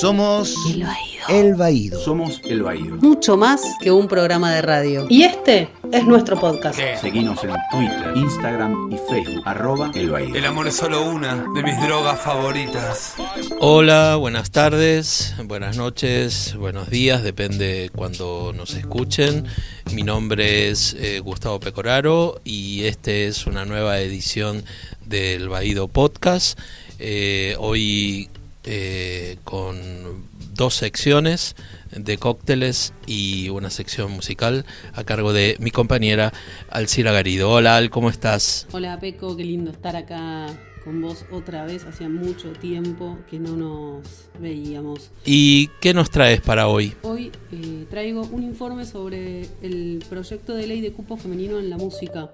Somos El Baído. El Baído. Somos El Baído. Mucho más que un programa de radio. Y este es nuestro podcast. Seguinos en Twitter, Instagram y Facebook. Arroba El Baído. El amor es solo una de mis drogas favoritas. Hola, buenas tardes, buenas noches, buenos días, depende cuando nos escuchen. Mi nombre es eh, Gustavo Pecoraro y este es una nueva edición del Baído Podcast. Eh, hoy eh, con dos secciones de cócteles y una sección musical a cargo de mi compañera Alcira Garido. Hola Al, ¿cómo estás? Hola Peco, qué lindo estar acá con vos otra vez. Hacía mucho tiempo que no nos veíamos. ¿Y qué nos traes para hoy? Hoy eh, traigo un informe sobre el proyecto de ley de cupo femenino en la música,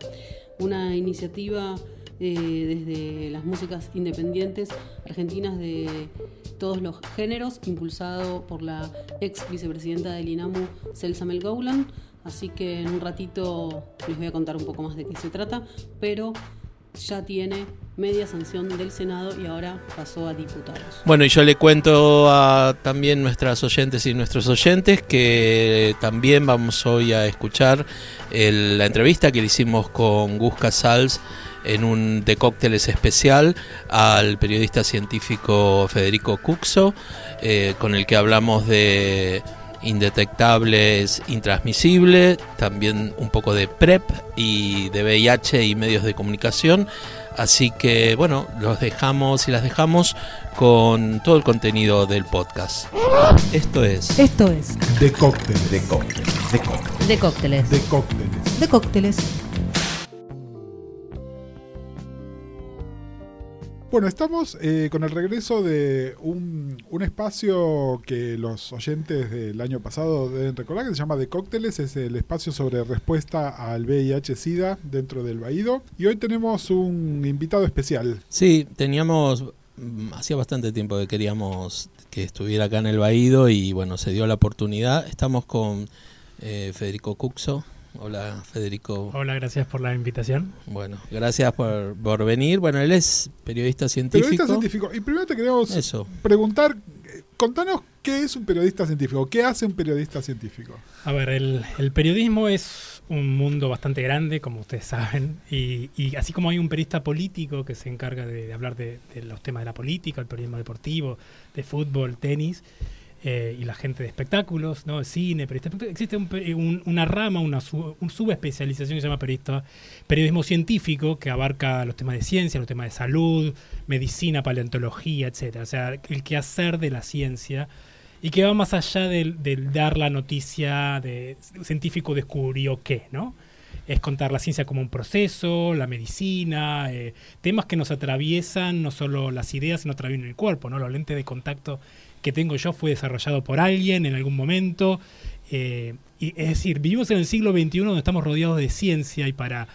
una iniciativa desde las músicas independientes argentinas de todos los géneros, impulsado por la ex vicepresidenta del INAMU, Celsa Melgoulan. Así que en un ratito les voy a contar un poco más de qué se trata, pero ya tiene media sanción del Senado y ahora pasó a diputados. Bueno, y yo le cuento a también nuestras oyentes y nuestros oyentes que también vamos hoy a escuchar el- la entrevista que le hicimos con Gus Casals en un de cócteles especial al periodista científico Federico Cuxo, eh, con el que hablamos de indetectables, intransmisible, también un poco de PrEP y de VIH y medios de comunicación. Así que bueno, los dejamos y las dejamos con todo el contenido del podcast. Esto es Esto es De cócteles. De cócteles. De cócteles. De cócteles. De cócteles. de cócteles. Bueno, estamos eh, con el regreso de un, un espacio que los oyentes del año pasado deben recordar, que se llama De Cócteles, es el espacio sobre respuesta al VIH-Sida dentro del Baído. Y hoy tenemos un invitado especial. Sí, teníamos, mm, hacía bastante tiempo que queríamos que estuviera acá en el Baído y bueno, se dio la oportunidad. Estamos con eh, Federico Cuxo. Hola Federico. Hola, gracias por la invitación. Bueno, gracias por, por venir. Bueno, él es periodista científico. Periodista científico. Y primero te queremos Eso. preguntar, contanos qué es un periodista científico, qué hace un periodista científico. A ver, el, el periodismo es un mundo bastante grande, como ustedes saben, y, y así como hay un periodista político que se encarga de, de hablar de, de los temas de la política, el periodismo deportivo, de fútbol, tenis, eh, y la gente de espectáculos, ¿no? cine, periodista, existe una rama, una su- un subespecialización que se llama periodismo científico, que abarca los temas de ciencia, los temas de salud, medicina, paleontología, etcétera. O sea, el quehacer de la ciencia y que va más allá del, dar la noticia de científico descubrió qué, ¿no? Es contar la ciencia como un proceso, la medicina, eh, temas que nos atraviesan no solo las ideas, sino también el cuerpo, ¿no? Los lentes de contacto que tengo yo fue desarrollado por alguien en algún momento. eh, y, es decir, vivimos en el siglo XXI donde estamos rodeados de ciencia y para,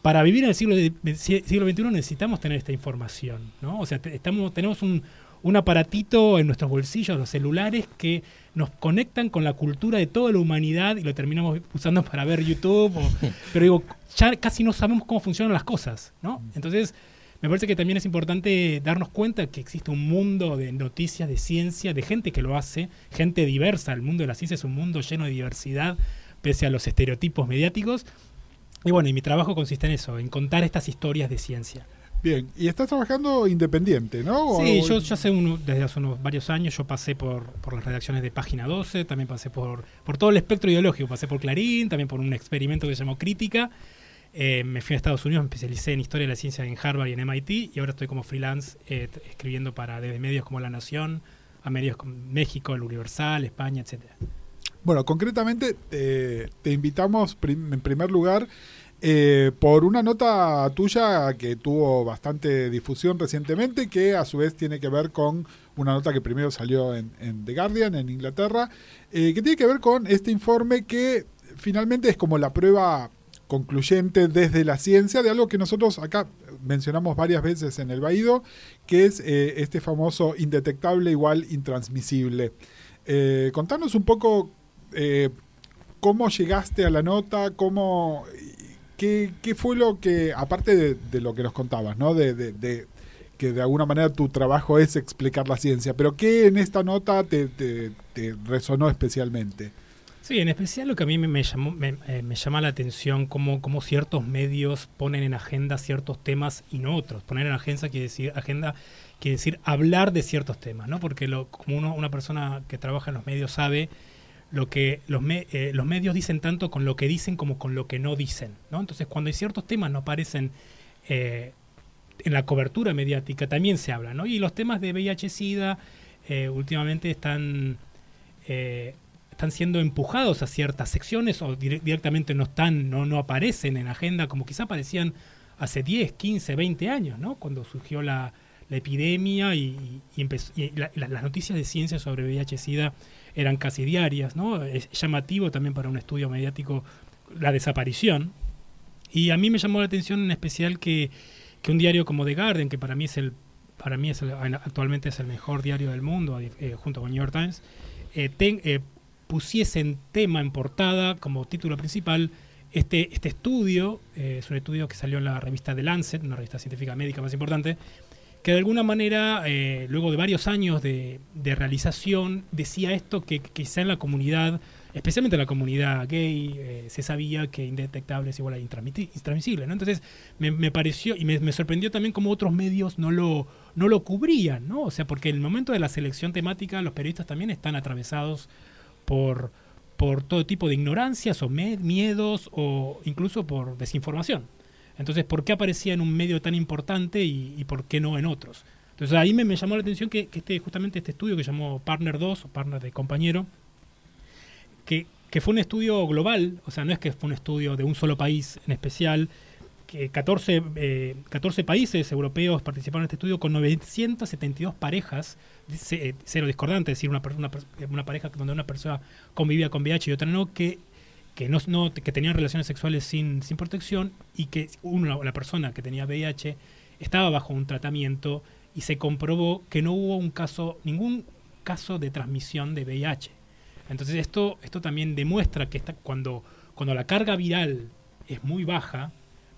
para vivir en el siglo, de- siglo XXI necesitamos tener esta información, ¿no? O sea, te- estamos, tenemos un, un aparatito en nuestros bolsillos, los celulares, que nos conectan con la cultura de toda la humanidad y lo terminamos usando para ver YouTube. o- pero digo, ya casi no sabemos cómo funcionan las cosas, ¿no? Entonces, me parece que también es importante darnos cuenta que existe un mundo de noticias, de ciencia, de gente que lo hace, gente diversa. El mundo de la ciencia es un mundo lleno de diversidad, pese a los estereotipos mediáticos. Y bueno, y mi trabajo consiste en eso, en contar estas historias de ciencia. Bien, y estás trabajando independiente, ¿no? Sí, yo, yo hace uno- desde hace unos varios años yo pasé por, por las redacciones de Página 12, también pasé por, por todo el espectro ideológico, pasé por Clarín, también por un experimento que se llamó Crítica. Eh, me fui a Estados Unidos, me especialicé en Historia de la Ciencia en Harvard y en MIT, y ahora estoy como freelance eh, escribiendo para desde medios como La Nación, a medios como México, El Universal, España, etcétera. Bueno, concretamente te, invitamos en primer lugar eh, por una nota tuya que tuvo bastante difusión recientemente, que a su vez tiene que ver con una nota que primero salió en, The Guardian, en Inglaterra, que tiene que ver con este informe que finalmente es como la prueba concluyente desde la ciencia de algo que nosotros acá mencionamos varias veces en el Baído, que es eh, este famoso indetectable igual intransmisible. Eh, contanos un poco eh, cómo llegaste a la nota, cómo, qué, qué fue lo que, aparte de, lo que nos contabas, ¿no? De, que de alguna manera tu trabajo es explicar la ciencia. Pero ¿qué en esta nota te resonó especialmente? Sí, en especial lo que a mí me, llamó, me, eh, me llama la atención cómo, cómo ciertos medios ponen en agenda ciertos temas y no otros. Poner en agenda quiere decir, agenda quiere decir hablar de ciertos temas, ¿no? Porque como uno, una persona que trabaja en los medios sabe, lo que los, eh, los medios dicen tanto con lo que dicen como con lo que no dicen, ¿no? Entonces, cuando hay ciertos temas no aparecen eh, en la cobertura mediática, también se habla, ¿no? Y los temas de VIH-Sida últimamente están están siendo empujados a ciertas secciones o dire- directamente no están, no, no aparecen en agenda como quizá aparecían hace 10, 15, 20 años, ¿no? Cuando surgió la, la epidemia y, y las noticias de ciencia sobre VIH-Sida eran casi diarias, ¿no? Es llamativo también para un estudio mediático la desaparición. Y a mí me llamó la atención en especial que, que un diario como The Guardian, que para mí es el para mí es el- actualmente es el mejor diario del mundo, eh, junto con New York Times, eh, eh, pusiese en tema, en portada, como título principal, este, este estudio, eh, es un estudio que salió en la revista The Lancet, una revista científica médica más importante, que de alguna manera, eh, luego de varios años de, de realización, decía esto que quizá en la comunidad, especialmente en la comunidad gay, eh, se sabía que indetectable es igual a intransmisible. ¿no? Entonces me, me pareció y me, me sorprendió también cómo otros medios no lo, no lo cubrían, ¿no? O sea, porque en el momento de la selección temática los periodistas también están atravesados por, por todo tipo de ignorancias o miedos o incluso por desinformación. Entonces, ¿por qué aparecía en un medio tan importante y, y por qué no en otros? Entonces ahí me, me llamó la atención que, que este, justamente este estudio que llamó Partner 2 o Partner de compañero, que, que fue un estudio global, o sea, no es que fue un estudio de un solo país en especial, que 14, eh, 14 países europeos participaron en este estudio con 972 parejas, eh, cero discordantes, es decir, una, una, una pareja donde una persona convivía con VIH y otra no, que, que, no, no- que tenían relaciones sexuales sin, sin protección y que una, la persona que tenía VIH estaba bajo un tratamiento y se comprobó que no hubo un caso, ningún caso de transmisión de VIH. Entonces esto, esto también demuestra que esta, cuando, cuando la carga viral es muy baja,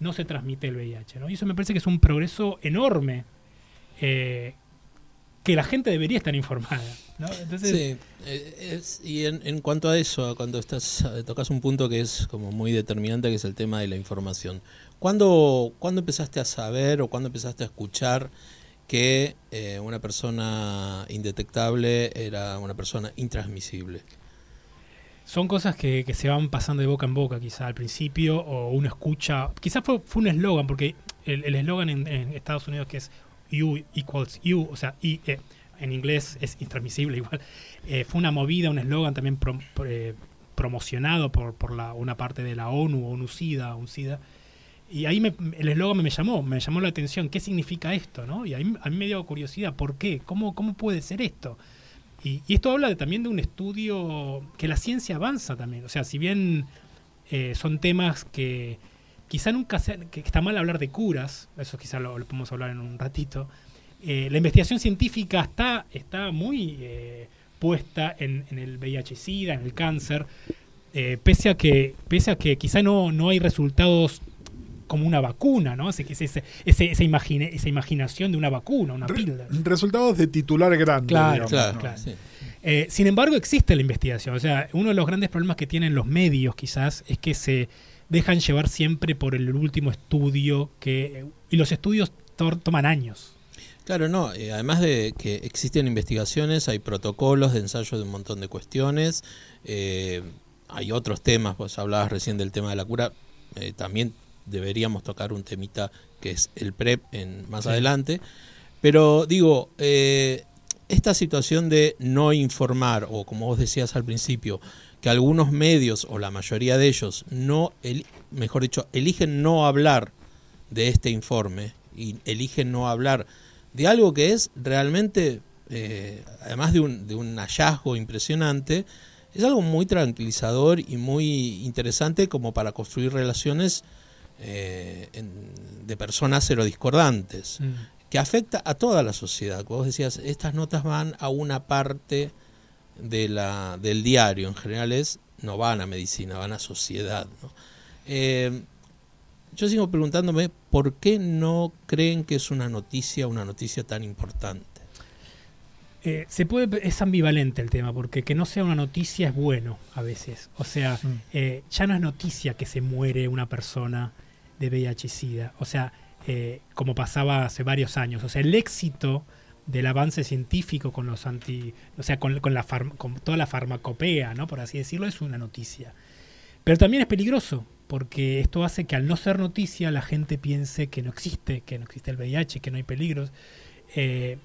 no se transmite el VIH. ¿no? Y eso me parece que es un progreso enorme eh, que la gente debería estar informada. ¿no? Entonces, Sí, eh, y en, cuanto a eso, cuando estás eh, tocas un punto que es como muy determinante, que es el tema de la información. ¿Cuándo, ¿cuándo empezaste a saber o cuándo empezaste a escuchar que una persona indetectable era una persona intransmisible? Son cosas que, se van pasando de boca en boca, quizá al principio, o uno escucha. Quizás fue, fue un eslogan, porque el eslogan en, Estados Unidos que es You equals you, o sea, y, eh, en inglés es intransmisible igual. Eh, fue una movida, un eslogan también pro- pro- eh, promocionado por, por la, una parte de la ONU, ONU-SIDA. Y ahí me- el eslogan me llamó, me llamó la atención. ¿Qué significa esto? ¿no? Y ahí, a mí me dio curiosidad, ¿por qué? ¿Cómo, cómo puede ser esto? Y, esto habla de- también de un estudio que la ciencia avanza también. O sea, si bien eh, son temas que quizá nunca se, que está mal hablar de curas, eso quizá lo, podemos hablar en un ratito. eh, la investigación científica está, está muy eh, puesta en, en el VIH-Sida, en el cáncer, eh, pese a que, pese a que quizá no, no hay resultados como una vacuna, ¿no? Ese, ese, ese, ese- esa, imagine- esa imaginación de una vacuna, una Re- píldora. resultados de titular grande. Claro, digamos, Claro, ¿no? claro. sí. Eh, sin embargo, existe la investigación. O sea, uno de los grandes problemas que tienen los medios quizás es que se dejan llevar siempre por el último estudio que y los estudios to- toman años. Claro, no. eh, además de que existen investigaciones, hay protocolos de ensayo de un montón de cuestiones. eh, hay otros temas, vos hablabas recién del tema de la cura. eh, también deberíamos tocar un temita que es el PrEP en, más Sí. adelante. Pero digo, eh, esta situación de no informar, o como vos decías al principio, que algunos medios, o la mayoría de ellos, no, eli- mejor dicho, eligen no hablar de este informe y eligen no hablar de algo que es realmente, eh, además de un, de un hallazgo impresionante, es algo muy tranquilizador y muy interesante como para construir relaciones eh, en- de personas serodiscordantes, que afecta a toda la sociedad. Como vos decías, estas notas van a una parte de la, del diario, en general es, no van a medicina, van a sociedad. ¿no? Eh, yo sigo preguntándome por qué no creen que es una noticia, una noticia tan importante. Eh, se puede, es ambivalente el tema, porque que no sea una noticia es bueno a veces. O sea, Mm. eh, ya no es noticia que se muere una persona de VIH-Sida. O sea, eh, como pasaba hace varios años. O sea, el éxito del avance científico con los anti. O sea, con, con la farm- con toda la farmacopea, ¿no? Por así decirlo, es una noticia. Pero también es peligroso, porque esto hace que al no ser noticia la gente piense que no existe, que no existe el VIH, que no hay peligros. Eh,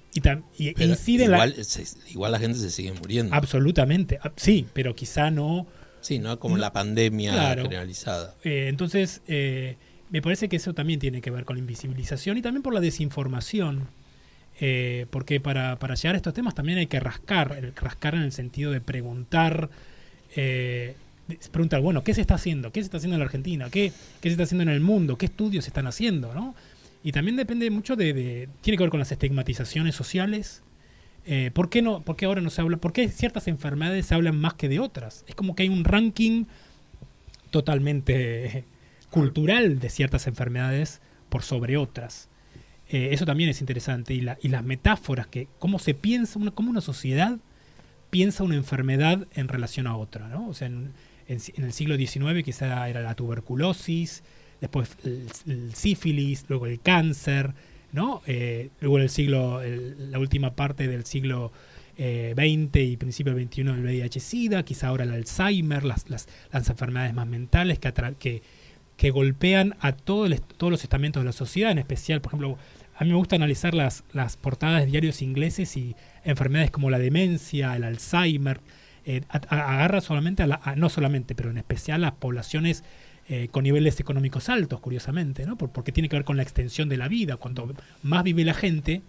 y, y incide en la- igual, se- igual la gente se sigue muriendo. Absolutamente, ah, sí, pero quizá no. Sí, no como la pandemia Claro. generalizada. Eh, entonces, eh, me parece que eso también tiene que ver con la invisibilización y también por la desinformación. Eh, porque para, para llegar a estos temas también hay que rascar, rascar en el sentido de preguntar, eh, preguntar, bueno, ¿qué se está haciendo? ¿Qué se está haciendo en la Argentina? ¿Qué, qué se está haciendo en el mundo? ¿Qué estudios se están haciendo? ¿no? Y también depende mucho de, tiene que ver con las estigmatizaciones sociales. Eh, ¿por, qué no, ¿Por qué ahora no se habla? ¿Por qué ciertas enfermedades se hablan más que de otras? Es como que hay un ranking totalmente cultural de ciertas enfermedades por sobre otras. Eh, eso también es interesante. Y, la- las metáforas, que cómo se piensa, una, cómo una sociedad piensa una enfermedad en relación a otra. ¿no? O sea, en, el siglo XIX quizá era la tuberculosis, después el, sífilis, luego el cáncer, ¿no? Eh, luego en el siglo, la última parte del siglo eh, 20 y principio del 21 el VIH-Sida, quizá ahora el Alzheimer, las, las, las enfermedades más mentales que, que, que golpean a todo el todos los estamentos de la sociedad, en especial, por ejemplo, a mí me gusta analizar las, las portadas de diarios ingleses y enfermedades como la demencia, el Alzheimer, eh, a- a- agarra solamente, a la, a- no solamente, pero en especial a poblaciones eh, con niveles económicos altos, curiosamente, ¿no? Por- porque tiene que ver con la extensión de la vida. Cuanto más vive la gente,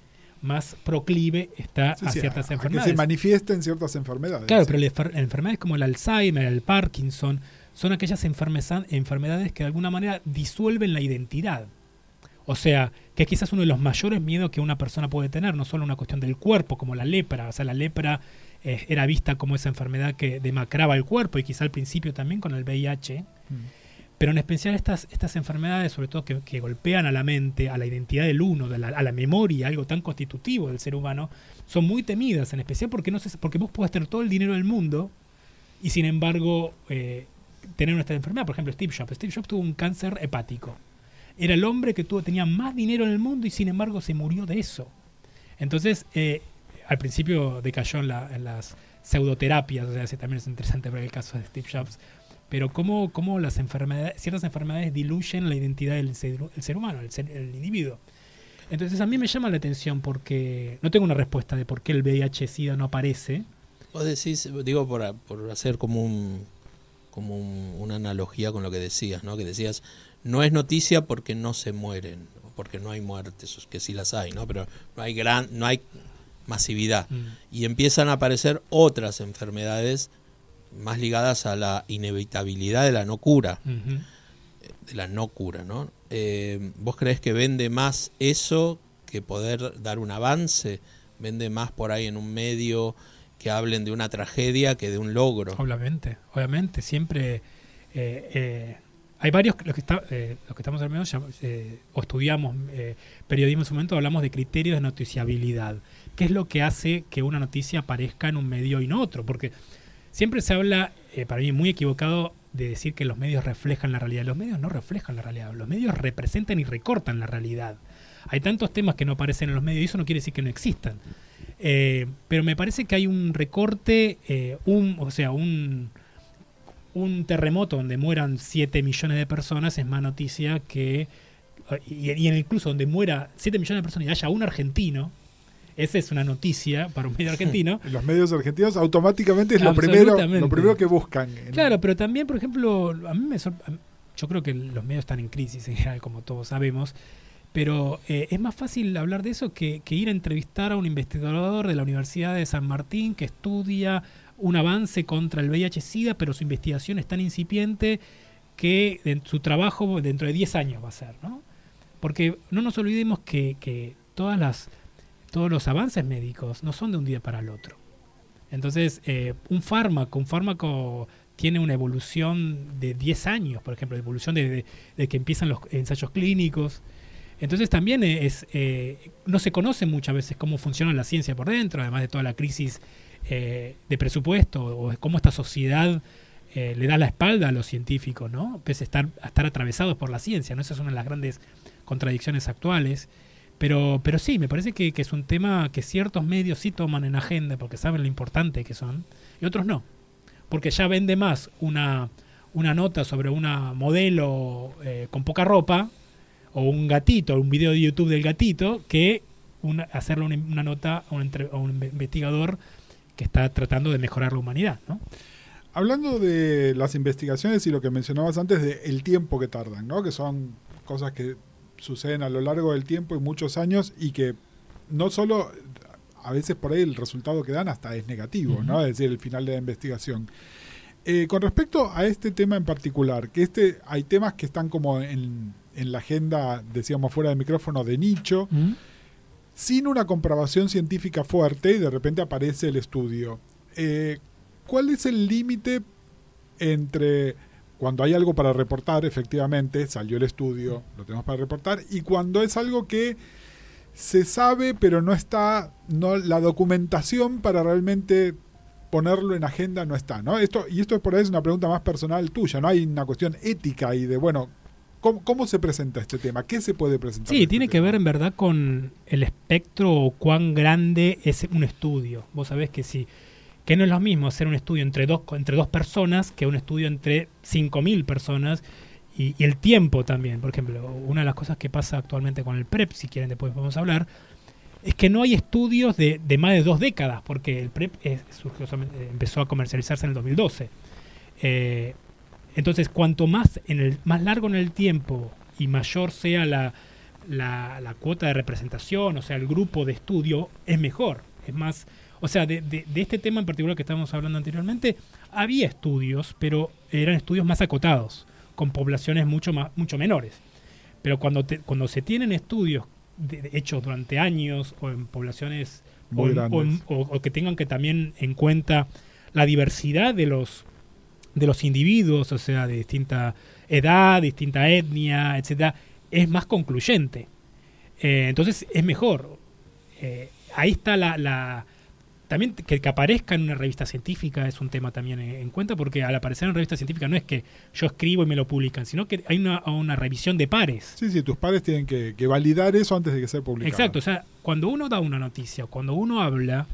más proclive está Sí, a ciertas a enfermedades. Que se manifiesten ciertas enfermedades. Claro, sí. pero las enfermedades como el Alzheimer, el Parkinson, son aquellas enfermedades que de alguna manera disuelven la identidad. O sea, que es quizás uno de los mayores miedos que una persona puede tener, no solo una cuestión del cuerpo, como la lepra. O sea, la lepra eh, era vista como esa enfermedad que demacraba el cuerpo y quizá al principio también con el VIH. Mm. Pero en especial estas, estas enfermedades, sobre todo que, que golpean a la mente, a la identidad del uno, de la- a la memoria, algo tan constitutivo del ser humano, son muy temidas, en especial porque, no se, porque vos podés tener todo el dinero del mundo y sin embargo eh, tener esta enfermedad. Por ejemplo, Steve Jobs. Steve Jobs tuvo un cáncer hepático. Era el hombre que tuvo, tenía más dinero en el mundo y sin embargo se murió de eso. Entonces, eh, al principio decayó en, en las pseudoterapias, o sea, también es interesante ver el caso de Steve Jobs. Pero cómo, cómo las enfermedades, ciertas enfermedades diluyen la identidad del ser, humano, el, ser- el individuo. Entonces a mí me llama la atención porque no tengo una respuesta de por qué el VIH-Sida no aparece. Vos decís, digo, por, por hacer como un como un- una analogía con lo que decías, ¿no? Que decías, no es noticia porque no se mueren, porque no hay muertes, que sí las hay, ¿no? Pero no hay gran, no hay masividad. Mm. Y empiezan a aparecer otras enfermedades más ligadas a la inevitabilidad de la no cura, de la no cura, ¿no? Eh, ¿Vos crees que vende más eso que poder dar un avance? ¿Vende más por ahí en un medio que hablen de una tragedia que de un logro? Obviamente, obviamente, siempre eh, eh, hay varios, los que, está, eh, los que estamos al menos eh, o estudiamos eh, periodismo en su momento, hablamos de criterios de noticiabilidad. ¿Qué es lo que hace que una noticia aparezca en un medio y no otro? Porque siempre se habla, eh, para mí muy equivocado, de decir que los medios reflejan la realidad. Los medios no reflejan la realidad, los medios representan y recortan la realidad. Hay tantos temas que no aparecen en los medios y eso no quiere decir que no existan. Eh, pero me parece que hay un recorte, eh, un, o sea, un, un terremoto donde mueran 7 millones de personas es más noticia que. Y, y en incluso donde muera 7 millones de personas y haya un argentino, esa es una noticia para un medio argentino. En los medios argentinos automáticamente es lo primero, lo primero que buscan. Claro, pero también, por ejemplo, a mí me yo creo que los medios están en crisis en general, como todos sabemos, pero eh, es más fácil hablar de eso que, que ir a entrevistar a un investigador de la Universidad de San Martín que estudia un avance contra el VIH-Sida, pero su investigación es tan incipiente que su trabajo dentro de 10 años va a ser, ¿no? Porque no nos olvidemos que, que todas las, todos los avances médicos no son de un día para el otro. Entonces, eh, un fármaco, un fármaco tiene una evolución de 10 años, por ejemplo, evolución de, de, que empiezan los ensayos clínicos. Entonces también es, eh, no se conoce muchas veces cómo funciona la ciencia por dentro, además de toda la crisis eh, de presupuesto o cómo esta sociedad eh, le da la espalda a los científicos, ¿no? Pese a estar, a estar atravesados por la ciencia, ¿no? Esa es una de las grandes contradicciones actuales. Pero, pero sí, me parece que, es un tema que ciertos medios sí toman en agenda porque saben lo importante que son y otros no porque ya vende más una, una nota sobre una modelo eh, con poca ropa o un gatito, un video de YouTube del gatito, que una, hacerle una, nota a un, a un, investigador que está tratando de mejorar la humanidad. ¿no? Hablando de las investigaciones y lo que mencionabas antes de el tiempo que tardan, ¿no? que son cosas que suceden a lo largo del tiempo y muchos años y que no solo a veces por ahí el resultado que dan hasta es negativo, ¿no? Es decir, el final de la investigación. Eh, con respecto a este tema en particular, que este hay temas que están como en, la agenda, decíamos fuera del micrófono, de nicho, sin una comprobación científica fuerte y de repente aparece el estudio. Eh, ¿Cuál es el límite entre cuando hay algo para reportar, efectivamente, salió el estudio, lo tenemos para reportar, y cuando es algo que se sabe, pero no está, no, la documentación para realmente ponerlo en agenda no está, ¿no? Esto, y esto por ahí es una pregunta más personal tuya, ¿no? Hay una cuestión ética y de, bueno, ¿cómo, se presenta este tema? ¿Qué se puede presentar? Sí, este tiene que ver en verdad con el espectro o cuán grande es un estudio. Vos sabés que sí, que no es lo mismo hacer un estudio entre dos, entre dos personas que un estudio entre 5.000 personas y, el tiempo también. Por ejemplo, una de las cosas que pasa actualmente con el PrEP, si quieren después podemos hablar, es que no hay estudios de, más de dos décadas, porque el PrEP surgió, empezó a comercializarse en el 2012. Eh, entonces, cuanto más, en el, más largo en el tiempo y mayor sea la, la, cuota de representación, o sea, el grupo de estudio, es mejor. Es más, o sea, de, de, de, este tema en particular que estábamos hablando anteriormente, había estudios, pero eran estudios más acotados con poblaciones mucho, más, mucho menores. Pero cuando, cuando se tienen estudios hechos durante años o en poblaciones o, que tengan que también en cuenta la diversidad de los de los individuos, o sea, de distinta edad, distinta etnia, etcétera, es más concluyente. Eh, entonces es mejor. Eh, ahí está la, también que, que aparezca en una revista científica es un tema también en, cuenta, porque al aparecer en revista científica no es que yo escribo y me lo publican, sino que hay una, una revisión de pares. Sí, sí, tus pares tienen que, validar eso antes de que sea publicado. Exacto, o sea, cuando uno da una noticia, cuando uno habla,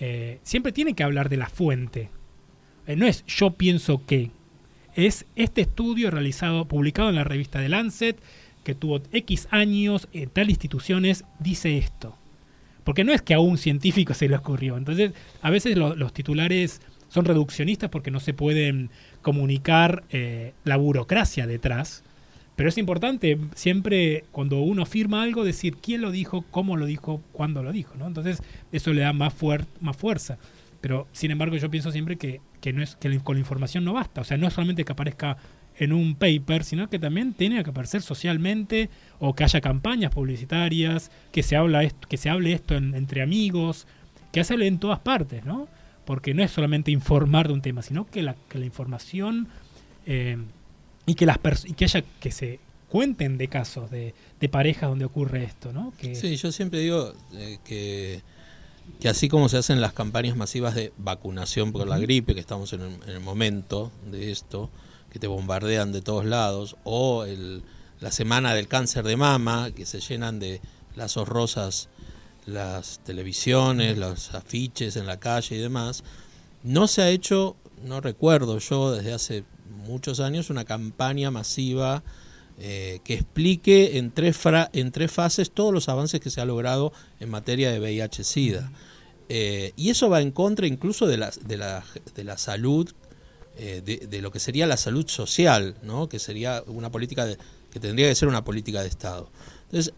eh, siempre tiene que hablar de la fuente. Eh, no es yo pienso que, es este estudio realizado, publicado en la revista de Lancet, que tuvo X años en tal instituciones, dice esto. Porque no es que a un científico se le ocurrió. Entonces, a veces los titulares son reduccionistas porque no se pueden comunicar eh, la burocracia detrás. Pero es importante siempre cuando uno firma algo decir quién lo dijo, cómo lo dijo, cuándo lo dijo. ¿no? Entonces eso le da más, más fuerza. Pero sin embargo yo pienso siempre que, que, no es, que con la información no basta. O sea, no es solamente que aparezca en un paper, sino que también tiene que aparecer socialmente o que haya campañas publicitarias, que se, habla esto, que se hable esto entre amigos, que se hable en todas partes, ¿no? Porque no es solamente informar de un tema, sino que la, que la información eh, y que las y que haya que se cuenten de casos de, de parejas donde ocurre esto, ¿no? Que, sí, yo siempre digo eh, que que así como se hacen las campañas masivas de vacunación por la gripe, que estamos en el momento de esto, que te bombardean de todos lados, o el, la semana del cáncer de mama, que se llenan de lazos rosas las televisiones, los afiches en la calle y demás, no se ha hecho, no recuerdo yo desde hace muchos años, una campaña masiva eh, que explique en tres, en tres fases todos los avances que se ha logrado en materia de VIH-Sida. Eh, y eso va en contra incluso de la, de la, de la salud eh, de, lo que sería la salud social, ¿no? que sería una política de, que tendría que ser una política de Estado. Entonces,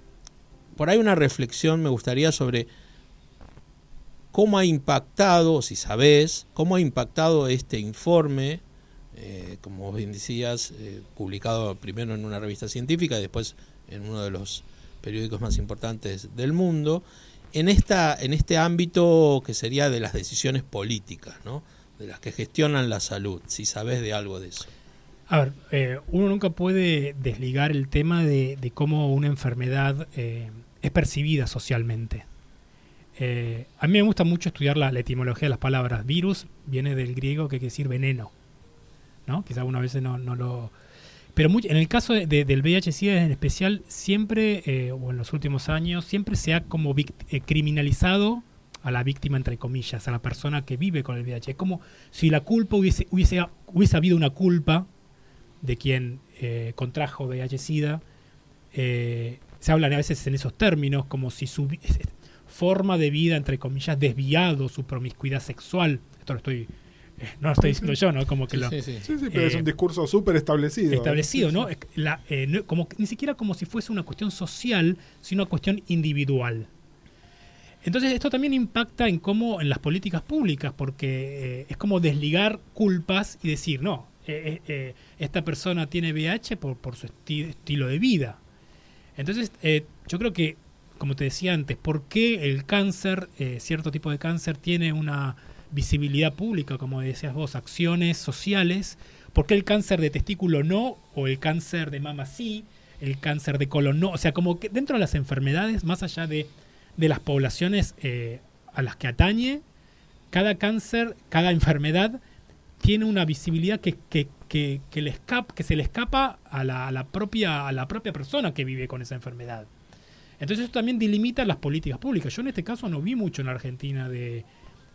por ahí una reflexión me gustaría sobre cómo ha impactado, si sabés, cómo ha impactado este informe, eh, como bien decías, eh, publicado primero en una revista científica y después en uno de los periódicos más importantes del mundo, en, esta, en este ámbito que sería de las decisiones políticas, ¿no? de las que gestionan la salud, si sabes de algo de eso. A ver, eh, uno nunca puede desligar el tema de, de cómo una enfermedad eh, es percibida socialmente. A mí me gusta mucho estudiar la etimología de las palabras. Virus viene del griego que quiere decir veneno. ¿No? Quizás una veces no, no lo... Pero mucho- en el caso de- de- del VIH-Sida en especial, siempre, eh, o en los últimos años, siempre se ha como eh, criminalizado a la víctima, entre comillas, a la persona que vive con el VIH. Es como si la culpa hubiese, hubiese, hubiese habido una culpa de quien eh, contrajo VIH-Sida. Se hablan a veces en esos términos, como si su forma de vida, entre comillas, desviado, su promiscuidad sexual. Esto lo estoy, no lo estoy diciendo yo, ¿no? Como que lo, Sí, sí, sí. Sí, sí, pero es Eh, un discurso súper establecido. establecido, Sí, ¿no? la- eh, no- como, ni siquiera como si fuese una cuestión social, sino una cuestión individual. Entonces esto también impacta en cómo en las políticas públicas, porque eh, es como desligar culpas y decir, no, eh, eh, eh, esta persona tiene VIH por, por su esti- estilo de vida. Entonces eh, yo creo que, como te decía antes, ¿por qué el cáncer, eh, cierto tipo de cáncer, tiene una visibilidad pública, como decías vos, acciones sociales? ¿Por qué el cáncer de testículo no? ¿O el cáncer de mama sí? ¿El cáncer de colon no? O sea, como que dentro de las enfermedades, más allá de, de las poblaciones eh, a las que atañe, cada cáncer, cada enfermedad tiene una visibilidad que, que, que, que le escapa, que se le escapa a la, a, la propia, a la propia persona que vive con esa enfermedad. Entonces eso también delimita las políticas públicas. Yo en este caso no vi mucho en la Argentina de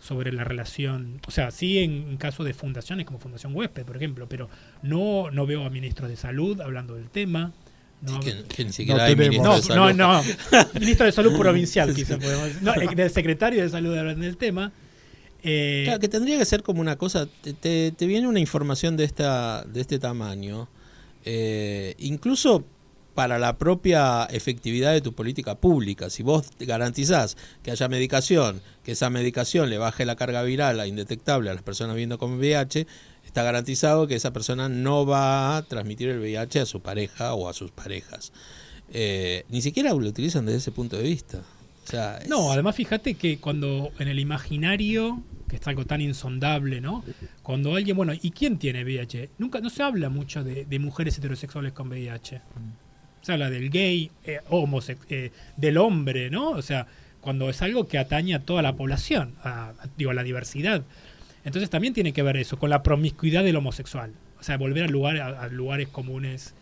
sobre la relación, o sea, sí en, en caso de fundaciones como Fundación Huésped, por ejemplo, pero no, no veo a ministros de salud hablando del tema. No, Sí, que, que ni siquiera No hay tenemos. ministro no, de no, salud. no. Ministro de Salud provincial, quizá podemos decir. No, del secretario de Salud hablando del tema. Eh, Claro, que tendría que ser como una cosa, te, te- te viene una información de esta de este tamaño, eh, incluso para la propia efectividad de tu política pública. Si vos garantizás que haya medicación, que esa medicación le baje la carga viral a indetectable a las personas viviendo con VIH, está garantizado que esa persona no va a transmitir el VIH a su pareja o a sus parejas. Eh, ni siquiera lo utilizan desde ese punto de vista. O sea, es- No, además fíjate que cuando en el imaginario, que es algo tan insondable, ¿no? Cuando alguien, bueno, ¿y quién tiene VIH? Nunca, no se habla mucho de, de mujeres heterosexuales con VIH. Se habla del gay, eh, eh, del hombre, ¿no? O sea, cuando es algo que atañe a toda la población, a, a- digo, a la diversidad. Entonces también tiene que ver eso, con la promiscuidad del homosexual. O sea, volver a, lugar, a, a lugares comunes,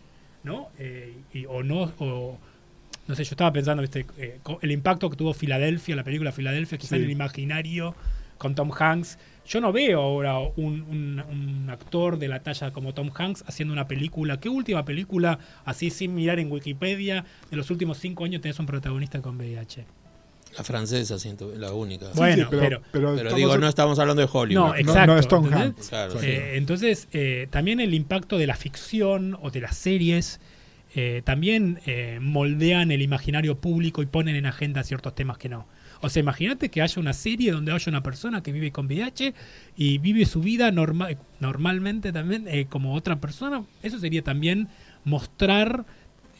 ¿no? Eh, y- o no, o, no sé, yo estaba pensando, ¿viste? Eh, el impacto que tuvo Filadelfia, la película Filadelfia, quizá Sí. en el imaginario con Tom Hanks. Yo no veo ahora un, un- un actor de la talla como Tom Hanks haciendo una película. ¿Qué última película, así sin mirar en Wikipedia, de los últimos cinco años tenés un protagonista con VIH? la francesa, siento, la única. Sí, Bueno, sí, pero, pero- pero Pero estamos- digo, no estamos hablando de Hollywood. No, exacto. no es Tom ¿entendés? Hanks. Claro, sí. Eh, entonces, eh, también el impacto de la ficción o de las series eh, también eh, moldean el imaginario público y ponen en agenda ciertos temas que no. O sea, imagínate que haya una serie donde haya una persona que vive con VIH y vive su vida normal normalmente también eh, como otra persona. Eso sería también mostrar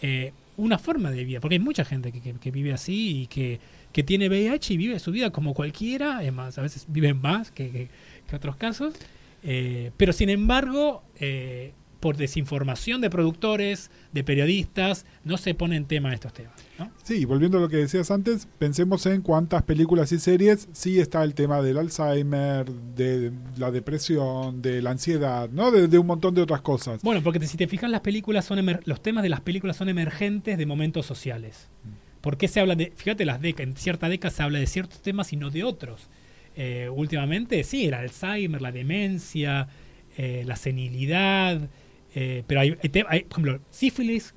eh, una forma de vida, porque hay mucha gente que, vive así y que, que tiene VIH y vive su vida como cualquiera, es más, a veces viven más que otros casos, eh, pero sin embargo, eh, por desinformación de productores, de periodistas, no se pone en tema estos temas. ¿no? Sí, volviendo a lo que decías antes, pensemos en cuántas películas y series sí está el tema del Alzheimer, de la depresión, de la ansiedad, ¿no? De, de un montón de otras cosas. Bueno, porque si te fijas, las películas son emer- los temas de las películas son emergentes de momentos sociales. ¿Por qué se habla de, fíjate, las décadas, en cierta década se habla de ciertos temas y no de otros? Eh, últimamente, sí, el Alzheimer, la demencia, eh, la senilidad, eh, pero hay, hay por ejemplo, sífilis,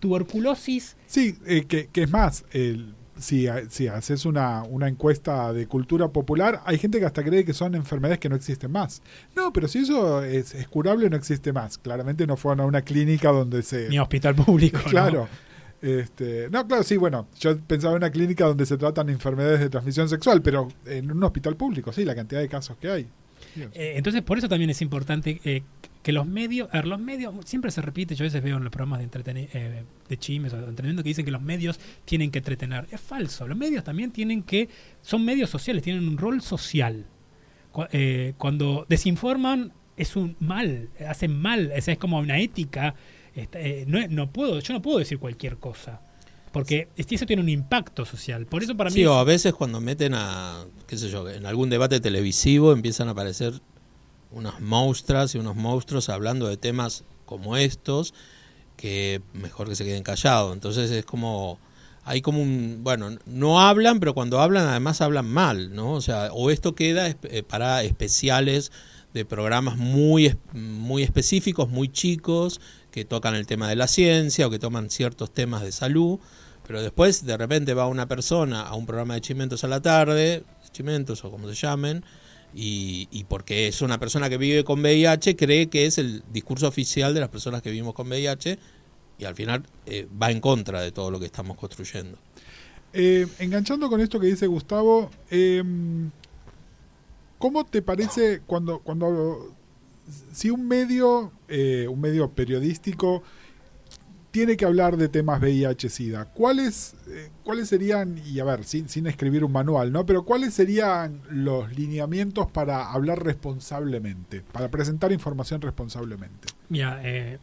tuberculosis, Sí, eh, que, que es más, el- si, si haces una, una encuesta de cultura popular, hay gente que hasta cree que son enfermedades que no existen más. No, pero si eso es, es curable, no existe más. Claramente no fueron a una clínica donde se... ni hospital público. ¿no? Claro. Este, no, claro, sí, bueno, yo pensaba en una clínica donde se tratan enfermedades de transmisión sexual, pero en un hospital público, sí, la cantidad de casos que hay. Eh, entonces, por eso también es importante eh, que los medios, a ver, los medios, siempre se repite, yo a veces veo en los programas de eh, de chimes o de entretenimiento que dicen que los medios tienen que entretener. Es falso, los medios también tienen que, son medios sociales, tienen un rol social. Cu- eh, cuando desinforman es un mal, hacen mal, es, es como una ética. eh, no puedo, yo no puedo decir cualquier cosa. Porque eso tiene un impacto social. Por eso para mí Sí, es- o a veces cuando meten a, qué sé yo, en algún debate televisivo empiezan a aparecer unas monstruas y unos monstruos hablando de temas como estos que mejor que se queden callados. Entonces es como hay como un, bueno, no hablan, pero cuando hablan además hablan mal, ¿no? O sea, o esto queda eh, para especiales de programas muy muy específicos, muy chicos que tocan el tema de la ciencia o que toman ciertos temas de salud, pero después de repente va una persona a un programa de chimentos a la tarde, chimentos o como se llamen, y, y porque es una persona que vive con VIH, cree que es el discurso oficial de las personas que vivimos con VIH y al final eh, va en contra de todo lo que estamos construyendo. Eh, enganchando con esto que dice Gustavo, eh, ¿cómo te parece cuando, cuando si un medio, eh, un medio periodístico tiene que hablar de temas VIH-Sida, ¿cuáles, eh, ¿cuáles serían, y a ver, sin, sin escribir un manual, ¿no? Pero ¿cuáles serían los lineamientos para hablar responsablemente, para presentar información responsablemente? Mira, eh,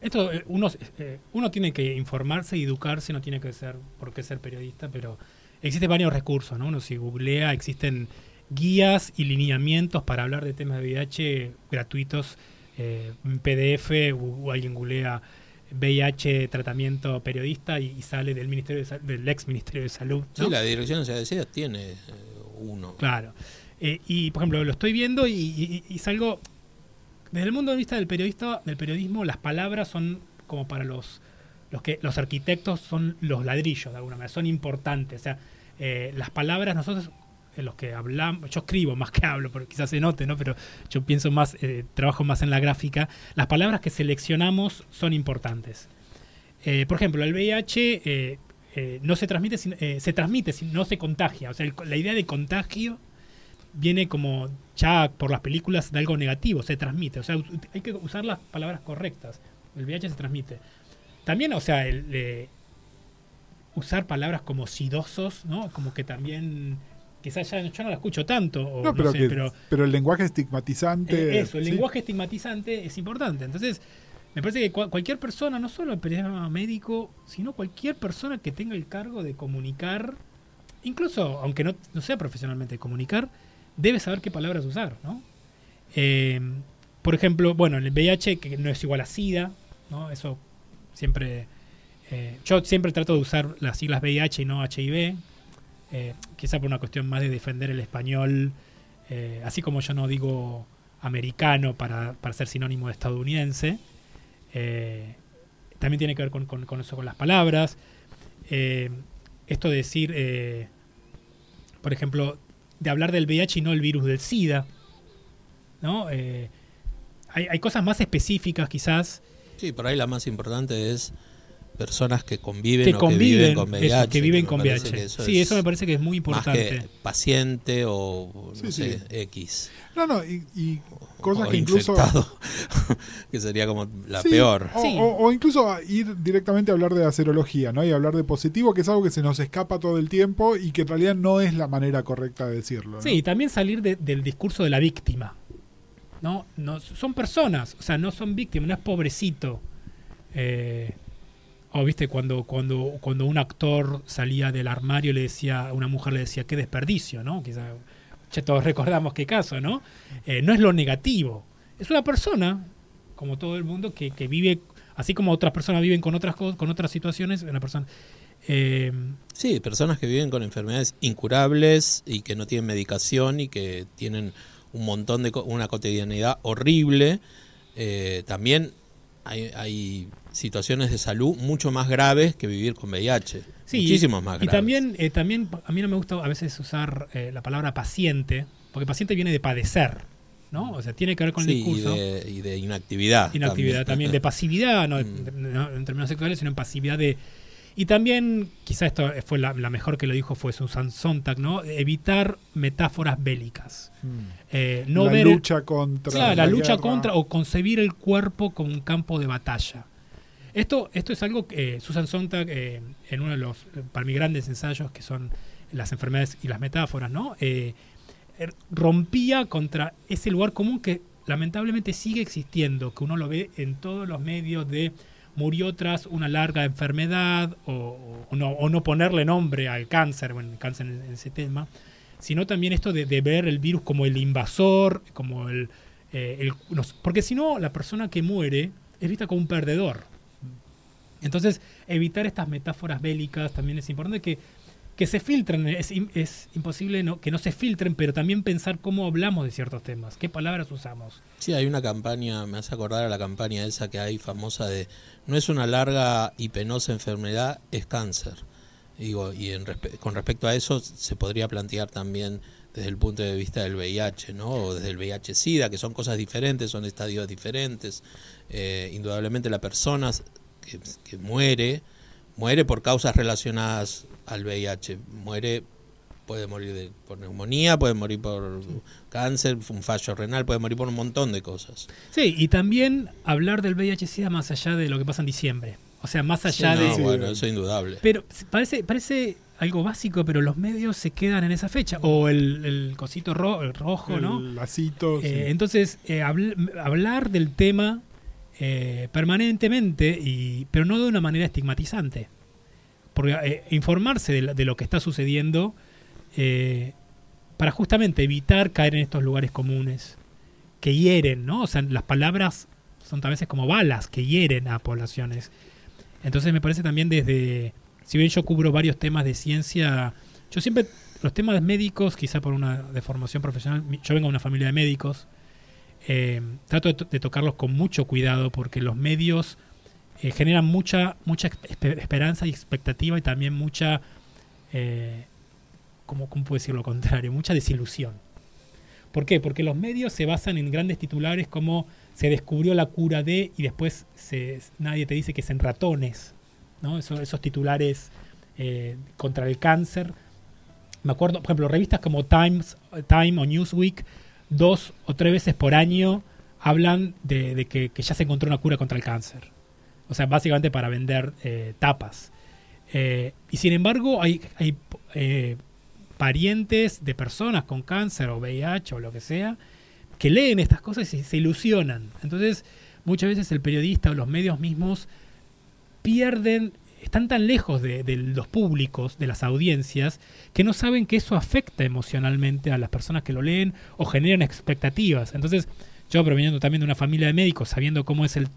esto eh, uno, eh, uno tiene que informarse y educarse, no tiene que ser por qué ser periodista, pero existen varios recursos, ¿no? Uno si googlea, existen guías y lineamientos para hablar de temas de VIH gratuitos eh, en PDF o, alguien googlea VIH tratamiento periodista y, y sale del ministerio de del ex ministerio de salud. ¿no? Sí, la dirección de decía tiene eh, uno. Claro. Eh, y por ejemplo, lo estoy viendo y, y, y salgo. Desde el punto de vista del periodista, del periodismo, las palabras son como para los, los que los arquitectos son los ladrillos de alguna manera, son importantes. O sea, eh, las palabras, nosotros, eh, los que hablamos, yo escribo más que hablo, porque quizás se note, ¿no? Pero yo pienso más, eh, trabajo más en la gráfica. Las palabras que seleccionamos son importantes. Eh, por ejemplo, el VIH eh, no se transmite, sin- se transmite, sin- no se contagia. O sea, la idea de contagio viene como ya por las películas de algo negativo, se transmite. O sea, hay que usar las palabras correctas. El VIH se transmite. También, o sea, usar palabras como sidosos, ¿no? Como que también, quizás ya yo no la escucho tanto, o No, no, pero, sé, que- pero pero el lenguaje estigmatizante... eh, eso, el ¿sí? lenguaje estigmatizante es importante. Entonces, me parece que cua- cualquier persona, no solo el periodismo médico, sino cualquier persona que tenga el cargo de comunicar, incluso aunque no, no sea profesionalmente comunicar, debe saber qué palabras usar, ¿no? Eh, por ejemplo, bueno, el VIH que no es igual a SIDA, ¿no? Eso siempre... eh, yo siempre trato de usar las siglas VIH y no HIV, eh, quizá por una cuestión más de defender el español, eh, así como yo no digo americano para, para ser sinónimo de estadounidense, eh, también tiene que ver con, con- eso, con las palabras. Esto de decir, por ejemplo, de hablar del VIH y no el virus del SIDA, ¿no? Hay, hay cosas más específicas quizás Sí, por ahí la más importante es personas que conviven que o conviven, que viven con eso, VIH. que viven con VIH. que eso Sí, es eso me parece que es muy Más importante. que paciente o, no Sí, sé, sí. X. No, no, y, y cosas o que incluso... infectado, que sería como la Sí, peor. O, Sí. o- o incluso ir directamente a hablar de la serología, ¿no? Y hablar de positivo, que es algo que se nos escapa todo el tiempo y que en realidad no es la manera correcta de decirlo. ¿no? Sí, y también salir de- del discurso de la víctima. ¿no? no Son personas, o sea, no son víctimas, no es pobrecito. Eh, viste, cuando, cuando, cuando un actor salía del armario le decía, una mujer le decía, qué desperdicio, ¿no? Quizá, todos recordamos qué caso, ¿no? Eh, no es lo negativo. Es una persona, como todo el mundo, que, que vive, así como otras personas viven con otras cosas, con otras situaciones, una persona. eh, Sí, personas que viven con enfermedades incurables y que no tienen medicación y que tienen un montón de una cotidianidad horrible. Eh, también hay situaciones de salud mucho más graves que vivir con VIH. Sí, Muchísimos más Y graves. también, eh, también a mí no me gusta a veces usar eh, la palabra paciente, porque paciente viene de padecer, ¿no? O sea, tiene que ver con el y discurso. de, y de inactividad. Inactividad también, de pasividad, no, Mm. de- no en términos sexuales, sino en pasividad de... Y también, quizá esto fue la, la mejor que lo dijo fue Susan Sontag, ¿no? Evitar metáforas bélicas. Mm. Eh, no la ver... lucha contra. Claro, la lucha guerra. contra o concebir el cuerpo como un campo de batalla. Esto, esto es algo que eh, Susan Sontag, eh, en uno de los, para mí, grandes ensayos, que son las enfermedades y las metáforas, ¿no? Eh, er, rompía contra ese lugar común que lamentablemente sigue existiendo, que uno lo ve en todos los medios de murió tras una larga enfermedad o, no, o no ponerle nombre al cáncer, bueno, el cáncer en, ese tema, sino también esto de, ver el virus como el invasor, como el... porque si no, la persona que muere es vista como un perdedor. Entonces, evitar estas metáforas bélicas también es importante que, que se filtren. Es, im- es imposible no, que no se filtren, pero también pensar cómo hablamos de ciertos temas, qué palabras usamos. Sí, hay una campaña, me hace acordar a la campaña esa que hay famosa de no es una larga y penosa enfermedad, es cáncer. Digo, y en con respecto a eso se podría plantear también desde el punto de vista del VIH, ¿no? O desde el VIH-Sida, que son cosas diferentes, son estadios diferentes. Eh, indudablemente la persona que, que muere, muere por causas relacionadas al VIH. Muere, puede morir de, por neumonía, puede morir por cáncer, un fallo renal, puede morir por un montón de cosas. Sí, y también hablar del VIH-Sida más allá de lo que pasa en diciembre. O sea, más allá Sí, no, de... bueno, eso es indudable. Pero parece, parece algo básico, pero los medios se quedan en esa fecha. O el, el cosito ro- el rojo, ¿no? El lacito. sí. Eh, entonces, eh, habl- hablar del tema eh, permanentemente, y, pero no de una manera estigmatizante. Porque eh, informarse de, lo que está sucediendo eh, para justamente evitar caer en estos lugares comunes que hieren, ¿no? O sea, las palabras son a veces como balas que hieren a poblaciones. Entonces me parece también desde, si bien yo cubro varios temas de ciencia, yo siempre, los temas médicos, quizá por una deformación profesional, yo vengo de una familia de médicos, eh, trato de, to- de tocarlos con mucho cuidado porque los medios eh, generan mucha, mucha espe- esperanza y expectativa y también mucha, eh, ¿cómo, ¿cómo puedo decir lo contrario? Mucha desilusión. ¿Por qué? Porque los medios se basan en grandes titulares como se descubrió la cura de y después se, nadie te dice que es en ratones, ¿no? Eso- esos titulares eh, contra el cáncer. Me acuerdo, por ejemplo, revistas como Times, Time o Newsweek, dos o tres veces por año hablan de, que, ya se encontró una cura contra el cáncer. O sea, básicamente para vender eh, tapas. Eh, y sin embargo, hay, hay eh, parientes de personas con cáncer o VIH o lo que sea que leen estas cosas y se ilusionan. Entonces, muchas veces el periodista o los medios mismos pierden, están tan lejos de, los públicos, de las audiencias, que no saben que eso afecta emocionalmente a las personas que lo leen o generan expectativas. Entonces, yo proveniendo también de una familia de médicos, sabiendo cómo es el,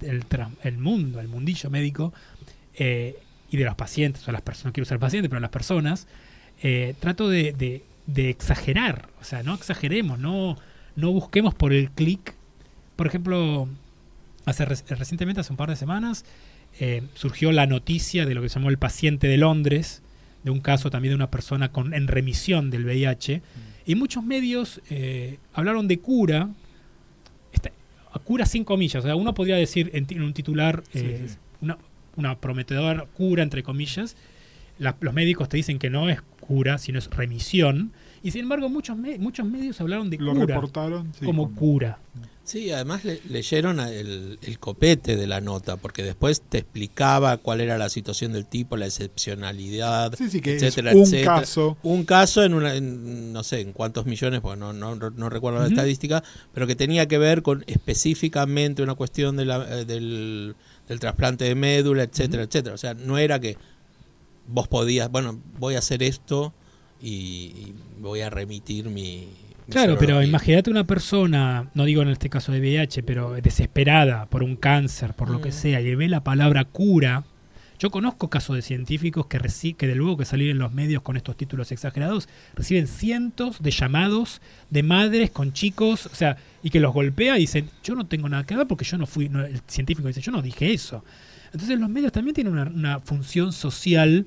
mundo, el mundillo médico, eh, y de los pacientes, o las personas, no quiero ser paciente, pero las personas, eh, trato de, exagerar, o sea, no exageremos, no, no busquemos por el clic. Por ejemplo, hace rec- recientemente, hace un par de semanas, eh, surgió la noticia de lo que se llamó el paciente de Londres, de un caso también de una persona con, en remisión del VIH, y muchos medios eh, hablaron de cura, esta- a cura sin comillas, o sea, uno podría decir en, un titular Sí, eh, sí. Una, una prometedora cura, entre comillas, la- los médicos te dicen que no es cura, sino es remisión, y sin embargo muchos, me- muchos medios hablaron de Lo cura reportaron. sí, como cura. Sí, además le- leyeron el, el copete de la nota, porque después te explicaba cuál era la situación del tipo, la excepcionalidad, Sí, sí, que etcétera, es un etcétera. caso. Un caso en una, en, no sé, en cuántos millones, porque no, no, no recuerdo la estadística, pero que tenía que ver con específicamente una cuestión de la- eh, del, del trasplante de médula, etcétera, etcétera. O sea, no era que vos podías, bueno, voy a hacer esto y, voy a remitir mi... mi Claro, pero imagínate una persona, no digo en este caso de VIH, pero desesperada por un cáncer, por lo que Mm. sea, y ve la palabra cura. Yo conozco casos de científicos que, reci- que de luego que salir en los medios con estos títulos exagerados, reciben cientos de llamados de madres con chicos, o sea, y que los golpea y dicen, yo no tengo nada que ver porque yo no fui, no, el científico dice, yo no dije eso. Entonces los medios también tienen una, una función social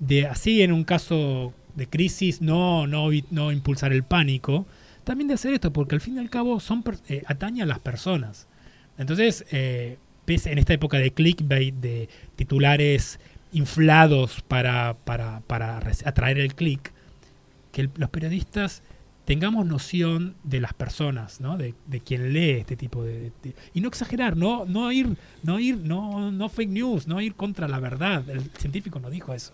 de, así en un caso de crisis, no, no, no impulsar el pánico, también de hacer esto, porque al fin y al cabo son eh, atañe a las personas. Entonces, eh, en esta época de clickbait, de titulares inflados para, para, para atraer el click, que los periodistas tengamos noción de las personas, ¿no? De, de quien lee este tipo de, de- y no exagerar, no, no ir, no ir, no, no fake news, no ir contra la verdad. El científico no dijo eso.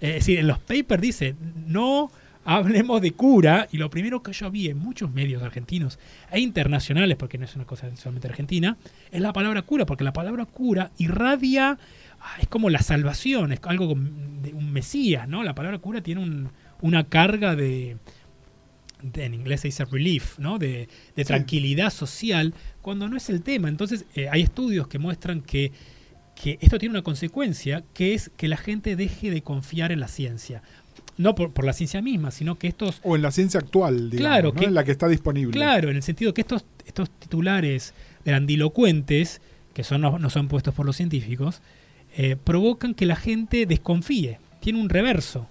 Eh, Es decir, en los papers dice no hablemos de cura. Y lo primero que yo vi en muchos medios argentinos e internacionales, porque no es una cosa solamente argentina, es la palabra cura, porque la palabra cura irradia, ah, es como la salvación, es algo de un mesías, ¿no? La palabra cura tiene un- una carga de, de- en inglés se dice relief, ¿no? De, de tranquilidad social, cuando no es el tema. Entonces, eh, hay estudios que muestran que, que esto tiene una consecuencia, que es que la gente deje de confiar en la ciencia. No por, por la ciencia misma, sino que estos O en la ciencia actual, digamos, Claro, ¿no? que- en la que está disponible. Claro, en el sentido que estos, estos titulares grandilocuentes, que son, no, no son puestos por los científicos, eh, provocan que la gente desconfíe. Tiene un reverso.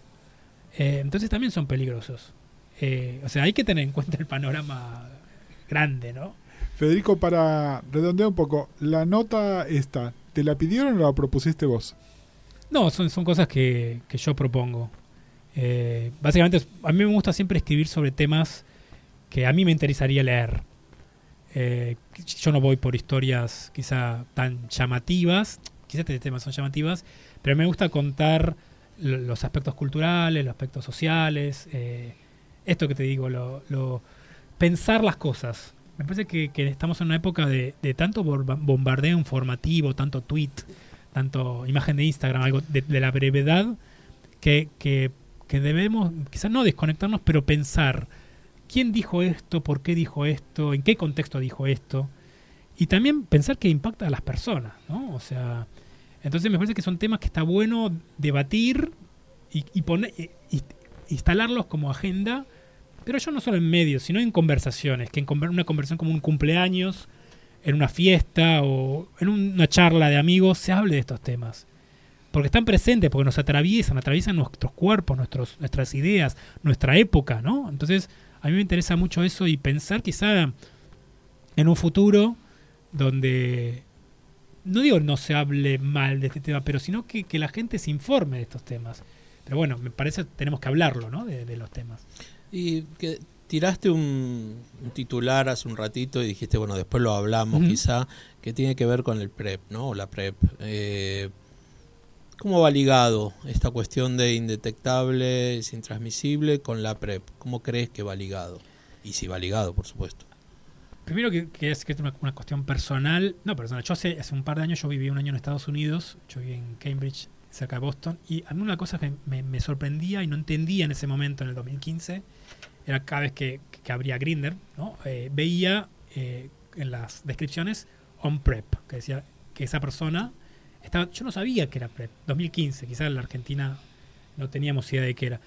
Eh, entonces también son peligrosos. Eh, o sea, hay que tener en cuenta el panorama grande, ¿no? Federico, para redondear un poco, la nota esta, ¿te la pidieron o la propusiste vos? No, son, son cosas que, que yo propongo. Eh, básicamente, a mí me gusta siempre escribir sobre temas que a mí me interesaría leer. Eh, yo no voy por historias quizá tan llamativas, quizás este temas son llamativas, pero me gusta contar lo- los aspectos culturales, los aspectos sociales, eh, esto que te digo, lo- pensar las cosas. Me parece que, estamos en una época de, tanto bombardeo informativo, tanto tweet, tanto imagen de Instagram, algo de, la brevedad, que, que, debemos quizás no desconectarnos, pero pensar quién dijo esto, por qué dijo esto, en qué contexto dijo esto, y también pensar que impacta a las personas, ¿no? O sea, entonces me parece que son temas que está bueno debatir y, poner, y- instalarlos como agenda, pero yo no solo en medios, sino en conversaciones, que en una conversación como un cumpleaños, en una fiesta o en un- una charla de amigos se hable de estos temas. Porque están presentes, porque nos atraviesan, atraviesan nuestros cuerpos, nuestros, nuestras ideas, nuestra época, ¿no? Entonces, a mí me interesa mucho eso y pensar quizá en un futuro donde, no digo no se hable mal de este tema, pero sino que, que la gente se informe de estos temas. Pero bueno, me parece tenemos que hablarlo, ¿no? De, de los temas. Y que tiraste un, un titular hace un ratito y dijiste, bueno, después lo hablamos quizá, que tiene que ver con el PrEP, ¿no? O la PrEP. Eh, ¿Cómo va ligado esta cuestión de indetectable, es intransmisible con la PrEP? ¿Cómo crees que va ligado? Y si va ligado, por supuesto. Primero que, que es, que es una, una cuestión personal, no personal. Yo hace, hace un par de años, yo viví un año en Estados Unidos, yo viví en Cambridge, cerca de Boston, y a mí una cosa que me, me sorprendía y no entendía en ese momento, en el 2015, era cada vez que, que abría Grinder, ¿no? Eh, veía eh, en las descripciones on prep, que decía que esa persona estaba, yo no sabía que era prep, 2015, quizás en la Argentina no teníamos idea de qué era.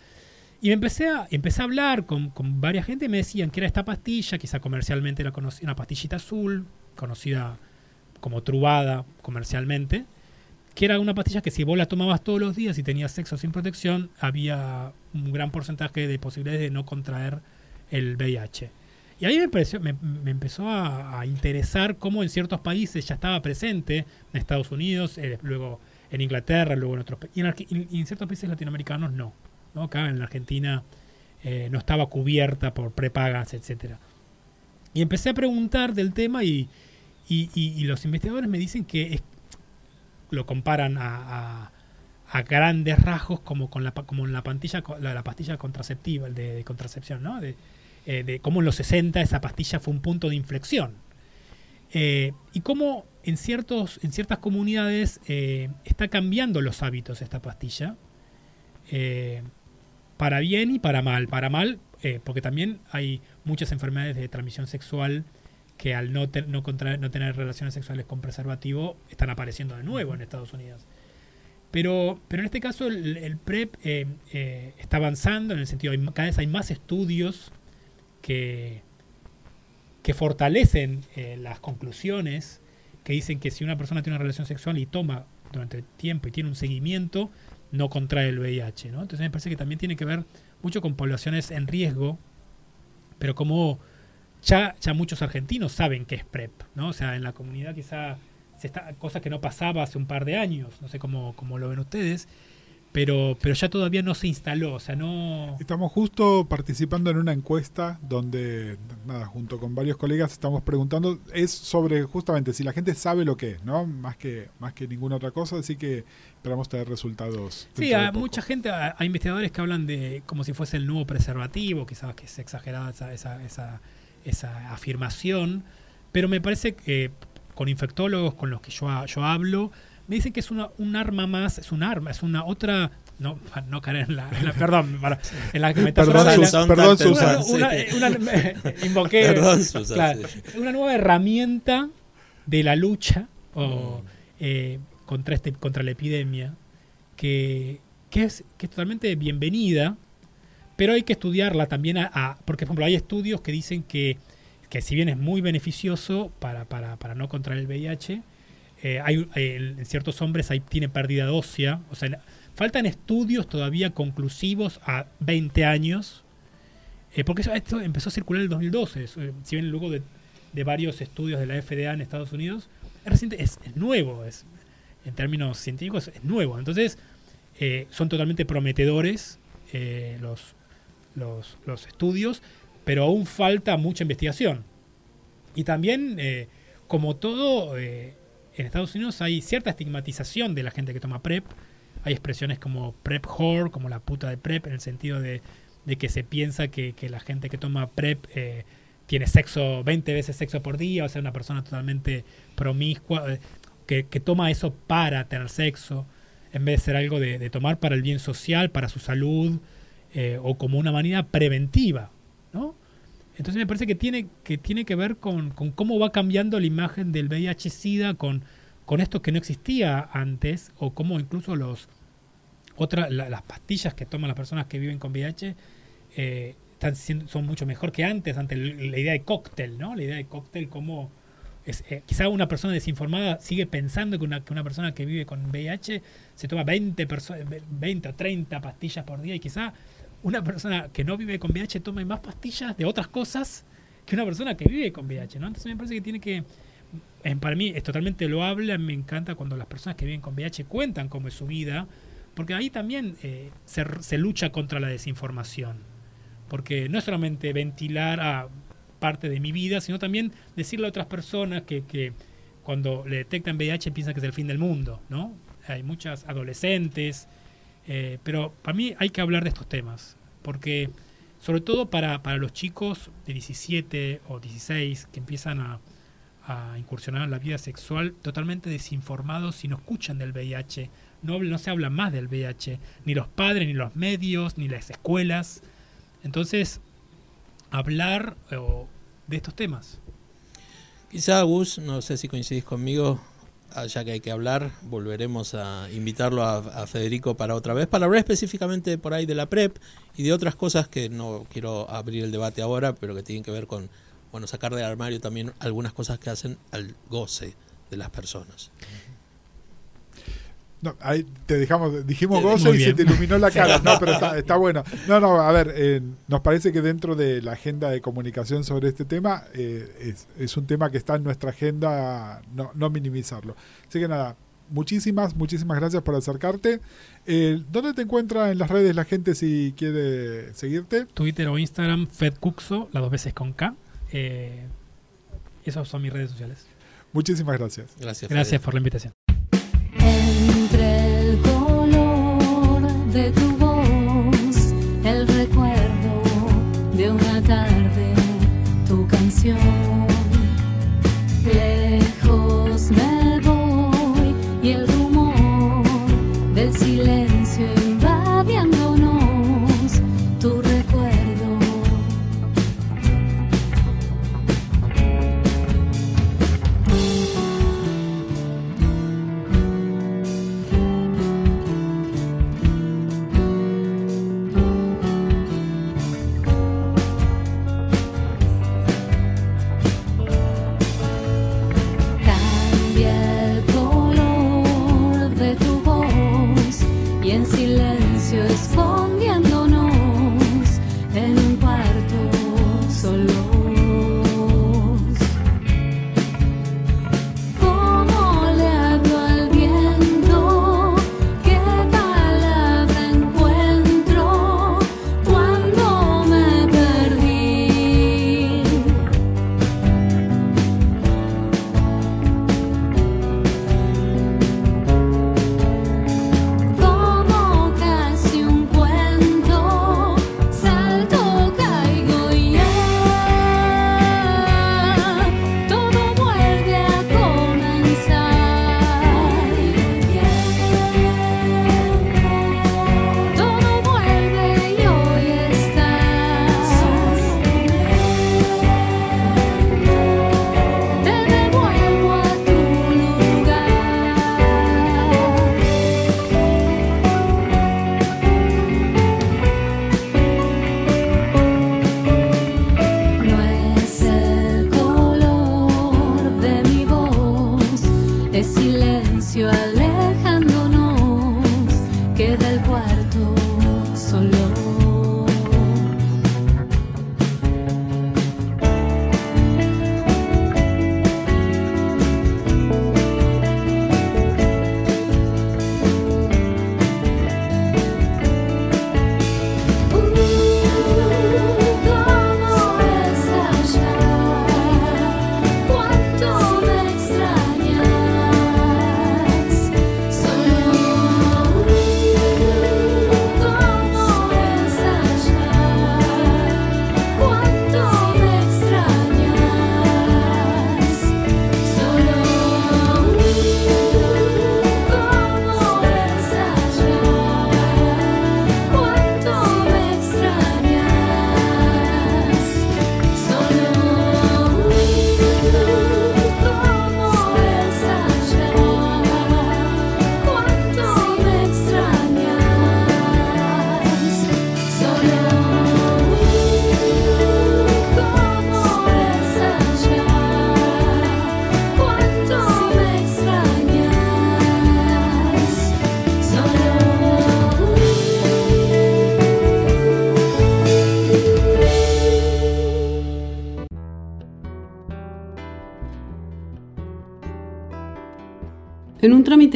Y me empecé a, empecé a hablar con, con varias gente y me decían que era esta pastilla, quizá comercialmente era conocida, una pastillita azul, conocida como trubada comercialmente, que era una pastilla que si vos la tomabas todos los días y tenías sexo sin protección, había un gran porcentaje de posibilidades de no contraer el VIH. Y ahí me, me, empezó a, interesar cómo en ciertos países ya estaba presente, en Estados Unidos, eh, luego en Inglaterra, luego en otros y y en ciertos países latinoamericanos no. ¿no? Acá en la Argentina eh, no estaba cubierta por prepagas, etcétera. Y empecé a preguntar del tema y- y- y los investigadores me dicen que es- lo comparan a, grandes rasgos como con la como en la pastilla la, la pastilla contraceptiva el de, contracepción no de, eh, de cómo en los 60 esa pastilla fue un punto de inflexión. Eh, y cómo en ciertos en ciertas comunidades eh, está cambiando los hábitos esta pastilla para bien y para mal. Para mal porque también hay muchas enfermedades de transmisión sexual que al no, te- no, contraer- no tener relaciones sexuales con preservativo están apareciendo de nuevo en Estados Unidos. Pero, pero en este caso el, el PrEP eh, eh, está avanzando en el sentido, hay, cada vez hay más estudios que, que fortalecen eh, las conclusiones, que dicen que si una persona tiene una relación sexual y toma durante tiempo y tiene un seguimiento, no contrae el VIH. ¿no? Entonces me parece que también tiene que ver mucho con poblaciones en riesgo, pero como ya, ya muchos argentinos saben que es PrEP, ¿no? O sea, en la comunidad quizá se está, cosas que no pasaba hace un par de años, no sé cómo, cómo lo ven ustedes, pero, pero ya todavía no se instaló, o sea, no... Estamos justo participando en una encuesta donde, nada, junto con varios colegas estamos preguntando, es sobre justamente si la gente sabe lo que es, ¿no? Más que, más que ninguna otra cosa, así que esperamos tener resultados. Sí, poco. mucha gente, hay investigadores que hablan de como si fuese el nuevo preservativo, quizás que es exagerada esa, esa, esa, esa afirmación, pero me parece que con infectólogos con los que yo, yo hablo, me dicen que es una, un arma más, es un arma, es una otra... No, no caer en la, en la- perdón, para- en la metáfora Perdón, Susan, perdón, Susan. una, una- invoqué Perdón, Susan, claro, sí. una nueva herramienta de la lucha o, eh, contra este contra la epidemia que, que es que es totalmente bienvenida pero hay que estudiarla también a, porque por ejemplo hay estudios que dicen que, que si bien es muy beneficioso para, para, para no contraer el VIH eh, hay, en ciertos hombres hay, tiene pérdida ósea o sea faltan estudios todavía conclusivos a 20 años eh, porque eso- esto empezó a circular en el 2012. es, eh, si bien luego de, de varios estudios de la FDA en Estados Unidos, es reciente, es, es nuevo, es, en términos científicos es nuevo. Entonces, eh, son totalmente prometedores eh, los, los, los estudios, pero aún falta mucha investigación. Y también, eh, como todo, eh, en Estados Unidos hay cierta estigmatización de la gente que toma PrEP. Hay expresiones como PrEP whore, como la puta de PrEP, en el sentido de, de que se piensa que, que la gente que toma PrEP eh, tiene sexo, 20 veces sexo por día, o sea, una persona totalmente promiscua, que, que toma eso para tener sexo, en vez de ser algo de tomar para el bien social, para su salud, eh, o como una manera preventiva, ¿no? Entonces me parece que tiene que, tiene que ver con, cómo va cambiando la imagen del VIH-Sida con, con esto que no existía antes, o cómo incluso los otra, la- las pastillas que toman las personas que viven con VIH eh, están siendo- son mucho mejor que antes, ante la idea de cóctel, ¿no? La idea de cóctel como... Es, eh, quizá una persona desinformada sigue pensando que una, persona que vive con VIH se toma 20, perso- 20 o 30 pastillas por día y quizá una persona que no vive con VIH tome más pastillas de otras cosas que una persona que vive con VIH, ¿no? Entonces me parece que tiene que... eh, para mí es totalmente loable, me encanta cuando las personas que viven con VIH cuentan cómo es su vida, porque ahí también eh, se, se lucha contra la desinformación. Porque no es solamente ventilar a parte de mi vida, sino también decirle a otras personas que, que cuando le detectan VIH piensan que es el fin del mundo, ¿no? Hay muchas adolescentes, eh, pero para mí hay que hablar de estos temas, porque sobre todo para, para los chicos de 17 o 16 que empiezan a, a incursionar en la vida sexual totalmente desinformados y no escuchan del VIH, no, no se habla más del VIH, ni los padres, ni los medios, ni las escuelas. Entonces, hablar eh, de estos temas. Quizá Gus, no sé si coincidís conmigo, ya que hay que hablar, volveremos a invitarlo a, a Federico para otra vez, para hablar específicamente por ahí de la PrEP y de otras cosas que no quiero abrir el debate ahora, pero que tienen que ver con, bueno, sacar del armario también algunas cosas que hacen al goce de las personas. No, ahí te dejamos, dijimos gozo y se te iluminó la cara. No, pero está, está bueno. No, no, a ver, eh, nos parece que dentro de la agenda de comunicación sobre este tema eh, es, es un tema que está en nuestra agenda, no, no minimizarlo. Así que nada, muchísimas, muchísimas gracias por acercarte. Eh, ¿Dónde te encuentra en las redes la gente si quiere seguirte? Twitter o Instagram, FedCuxo, las dos veces con K. Eh, esas son mis redes sociales. Muchísimas gracias. Gracias. Gracias Fede. por la invitación. Entre el color de tu voz, el recuerdo de una tarde, tu canción.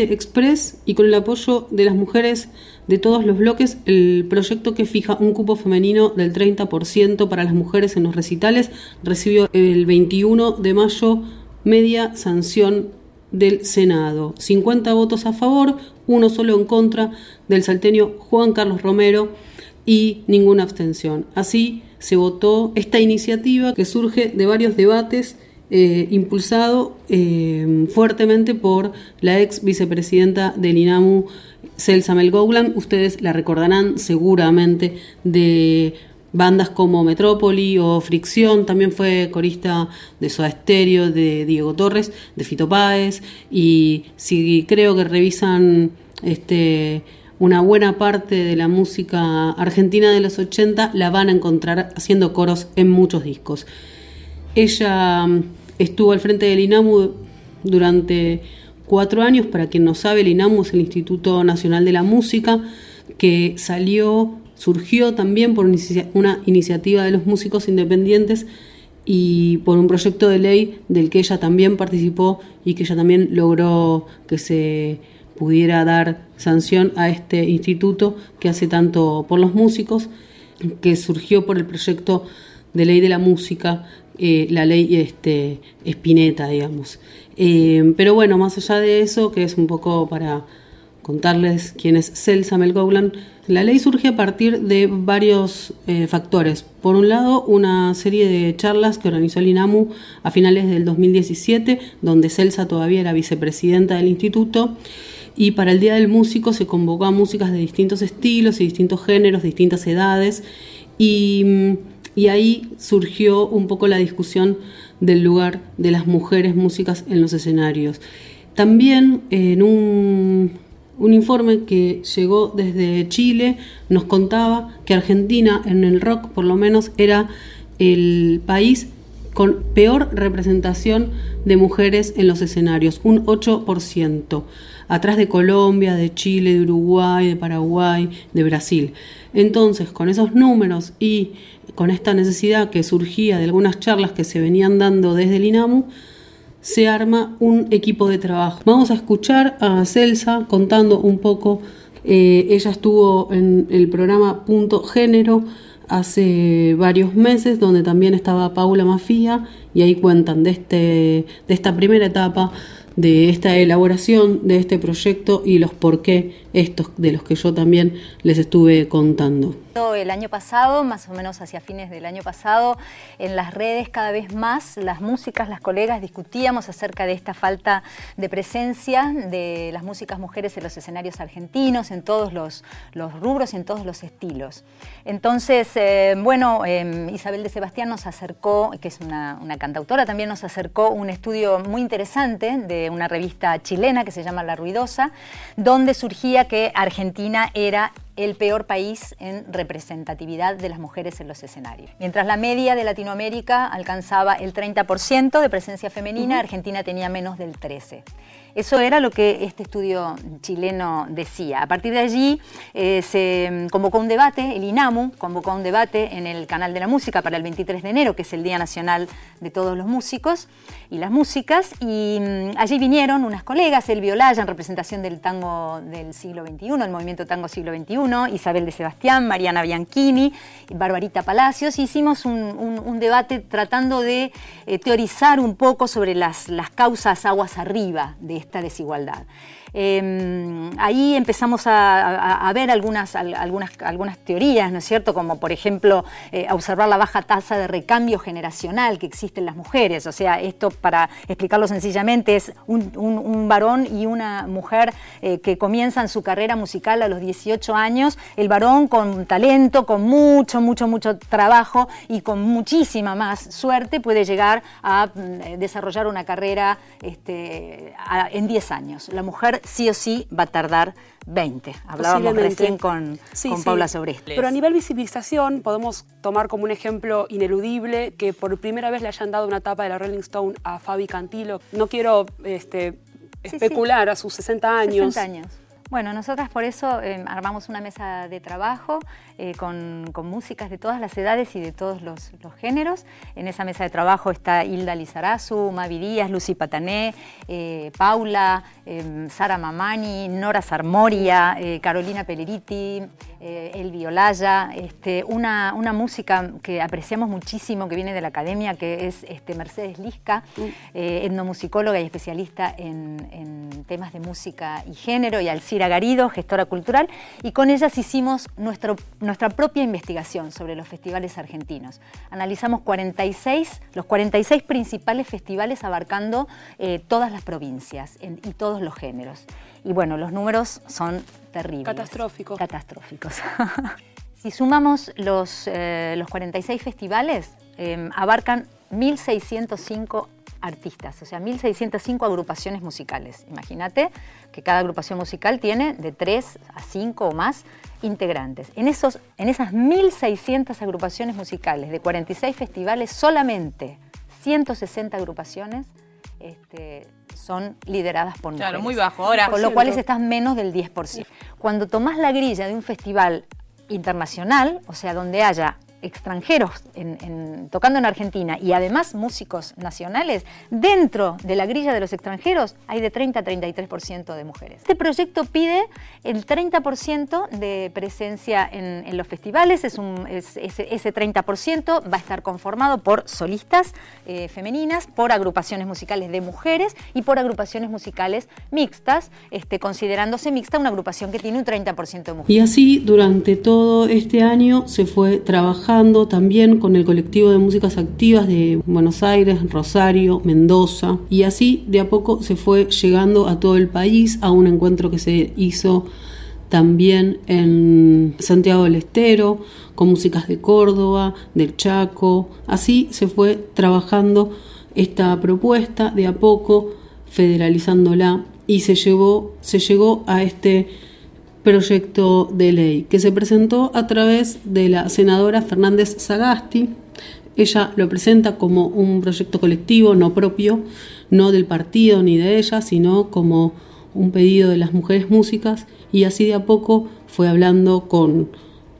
Express y con el apoyo de las mujeres de todos los bloques, el proyecto que fija un cupo femenino del 30% para las mujeres en los recitales recibió el 21 de mayo media sanción del Senado. 50 votos a favor, uno solo en contra del salteño Juan Carlos Romero y ninguna abstención. Así se votó esta iniciativa que surge de varios debates eh, impulsado eh, fuertemente por la ex vicepresidenta del INAMU, Celsa Melgoulan. Ustedes la recordarán seguramente de bandas como Metrópoli o Fricción, también fue corista de Soda Stereo, de Diego Torres, de Fito Páez, y si creo que revisan este una buena parte de la música argentina de los 80 la van a encontrar haciendo coros en muchos discos. Ella estuvo al frente del INAMU durante cuatro años. Para quien no sabe, el INAMU es el Instituto Nacional de la Música, que salió, surgió también por una iniciativa de los músicos independientes y por un proyecto de ley del que ella también participó y que ella también logró que se pudiera dar sanción a este instituto que hace tanto por los músicos, que surgió por el proyecto de ley de la música eh, la ley este, Espineta, digamos. Eh, pero bueno, más allá de eso, que es un poco para contarles quién es Celsa Melgoulan, la ley surge a partir de varios eh, factores. Por un lado, una serie de charlas que organizó el INAMU a finales del 2017, donde Celsa todavía era vicepresidenta del instituto. Y para el Día del Músico se convocó a músicas de distintos estilos y distintos géneros, distintas edades. Y mm, y ahí surgió un poco la discusión del lugar de las mujeres músicas en los escenarios. También en un, informe que llegó desde Chile nos contaba que Argentina en el rock por lo menos era el país con peor representación de mujeres en los escenarios, un 8%, atrás de Colombia, de Chile, de Uruguay, de Paraguay, de Brasil. Entonces, con esos números y con esta necesidad que surgía de algunas charlas que se venían dando desde el INAMU, se arma un equipo de trabajo. Vamos a escuchar a Celsa contando un poco, eh, ella estuvo en el programa Punto Género hace varios meses, donde también estaba Paula Mafía, y ahí cuentan de, este, de esta primera etapa de esta elaboración de este proyecto y los por qué estos de los que yo también les estuve contando. El año pasado, más o menos hacia fines del año pasado, en las redes cada vez más las músicas, las colegas discutíamos acerca de esta falta de presencia de las músicas mujeres en los escenarios argentinos, en todos los, rubros y en todos los estilos. Entonces, eh, bueno, em, Isabel de Sebastián nos acercó, que es una, una cantautora, también nos acercó un estudio muy interesante de una revista chilena que se llama La Ruidosa, donde surgía que Argentina era el peor país en representatividad de las mujeres en los escenarios. Mientras la media de Latinoamérica alcanzaba el 30% de presencia femenina, Argentina tenía menos del 13%. Eso era lo que este estudio chileno decía. A partir de allí eh, se convocó un debate, el INAMU convocó un debate en el canal de la música para el 23 de enero, que es el Día Nacional de todos los músicos y las músicas, y mm, allí vinieron unas colegas, El Violaya en representación del tango del siglo XXI, el movimiento tango siglo XXI, Isabel de Sebastián, Mariana Bianchini, Barbarita Palacios, hicimos un, debate tratando de eh, teorizar un poco sobre las, las causas aguas arriba de esta desigualdad. Em, ahí empezamos a, ver algunas, algunas, algunas teorías, ¿no es cierto? Como por ejemplo eh, observar la baja tasa de recambio generacional que existe en las mujeres. O sea, esto para explicarlo sencillamente es un, varón y una mujer eh, que comienzan su carrera musical a los 18 años, el varón con talento, con mucho, mucho, mucho trabajo y con muchísima más suerte puede llegar a mm, desarrollar una carrera este, en 10 años. La mujer sí o sí va a tardar 20. Hablábamos recién con, Paula sobre esto. Pero a nivel visibilización podemos tomar como un ejemplo ineludible que por primera vez le hayan dado una tapa de la Rolling Stone a Fabi Cantilo. No quiero este, especular a sus 60 años. 60 años Bueno, nosotras por eso eh, armamos una mesa de trabajo eh, con, músicas de todas las edades y de todos los, géneros. En esa mesa de trabajo está Hilda Lizarazu, Mavi Díaz, Lucy Patané, eh, Paula, Sara Mamani, Nora Sarmoria, Carolina Peleriti, Elvi Olaya, este, una, una, música que apreciamos muchísimo que viene de la academia, que es este, Mercedes Lisca, mm. etnomusicóloga y especialista en, en temas de música y género, y Alcira Garido, gestora cultural, y con ellas hicimos nuestro, nuestra propia investigación sobre los festivales argentinos. Analizamos 46, los 46 principales festivales abarcando eh, todas las provincias y todos los géneros. Y bueno, los números son terribles. Catastróficos. Catastróficos. si sumamos los, eh, los 46 festivales, eh, abarcan 1.605 artistas, o sea, 1.605 agrupaciones musicales. Imagínate que cada agrupación musical tiene de 3 a 5 o más integrantes. En, esos, en esas 1.600 agrupaciones musicales de 46 festivales, solamente 160 agrupaciones este, son lideradas por mujeres. Claro, muy bajo. Ahora, con lo cual estás menos del 10%. Cuando tomás la grilla de un festival internacional, o sea, donde haya extranjeros tocando en Argentina y además músicos nacionales, dentro de la grilla de los extranjeros hay de 30 a 33% de mujeres. Este proyecto pide el 30% de presencia en, los festivales, es ese, 30% va a estar conformado por solistas eh, femeninas, por agrupaciones musicales de mujeres y por agrupaciones musicales mixtas, este, considerándose mixta una agrupación que tiene un 30% de mujeres. Y así durante todo este año se fue trabajando también con el colectivo de músicas activas de Buenos Aires, Rosario, Mendoza y así de a poco se fue llegando a todo el país a un encuentro que se hizo también en Santiago del Estero, con músicas de Córdoba, del Chaco. Así se fue trabajando esta propuesta de a poco, federalizándola y se, llevó, se llegó a este proyecto de ley que se presentó a través de la senadora Fernández Sagasti. Ella lo presenta como un proyecto colectivo, no propio, no del partido ni de ella, sino como un pedido de las mujeres músicas y así de a poco fue hablando con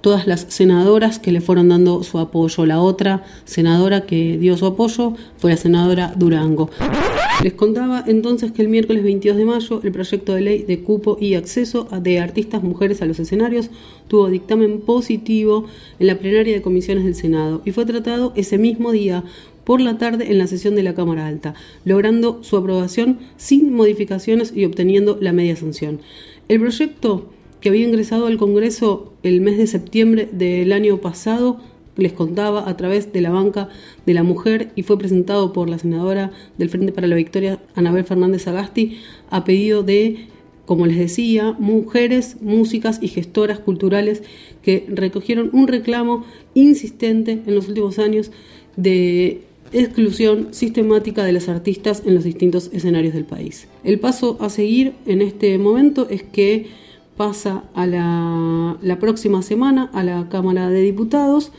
todas las senadoras que le fueron dando su apoyo. La otra senadora que dio su apoyo fue la senadora Durango. Les contaba entonces que el miércoles 22 de mayo el proyecto de ley de cupo y acceso de artistas mujeres a los escenarios tuvo dictamen positivo en la plenaria de comisiones del Senado y fue tratado ese mismo día por la tarde en la sesión de la Cámara Alta, logrando su aprobación sin modificaciones y obteniendo la media sanción. El proyecto que había ingresado al Congreso el mes de septiembre del año pasado, les contaba a través de la banca de la mujer y fue presentado por la senadora del Frente para la Victoria, Anabel Fernández Agasti, a pedido de, como les decía, mujeres, músicas y gestoras culturales que recogieron un reclamo insistente en los últimos años de exclusión sistemática de las artistas en los distintos escenarios del país. El paso a seguir en este momento es que pasa a la, próxima semana a la Cámara de Diputados,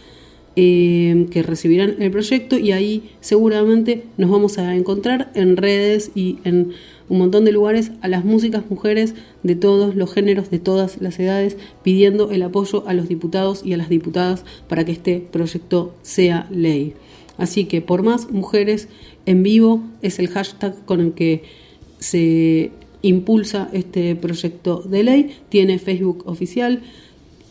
eh, que recibirán el proyecto y ahí seguramente nos vamos a encontrar en redes y en un montón de lugares a las músicas mujeres de todos los géneros, de todas las edades, pidiendo el apoyo a los diputados y a las diputadas para que este proyecto sea ley. Así que por más mujeres en vivo es el hashtag con el que se impulsa este proyecto de ley, tiene Facebook oficial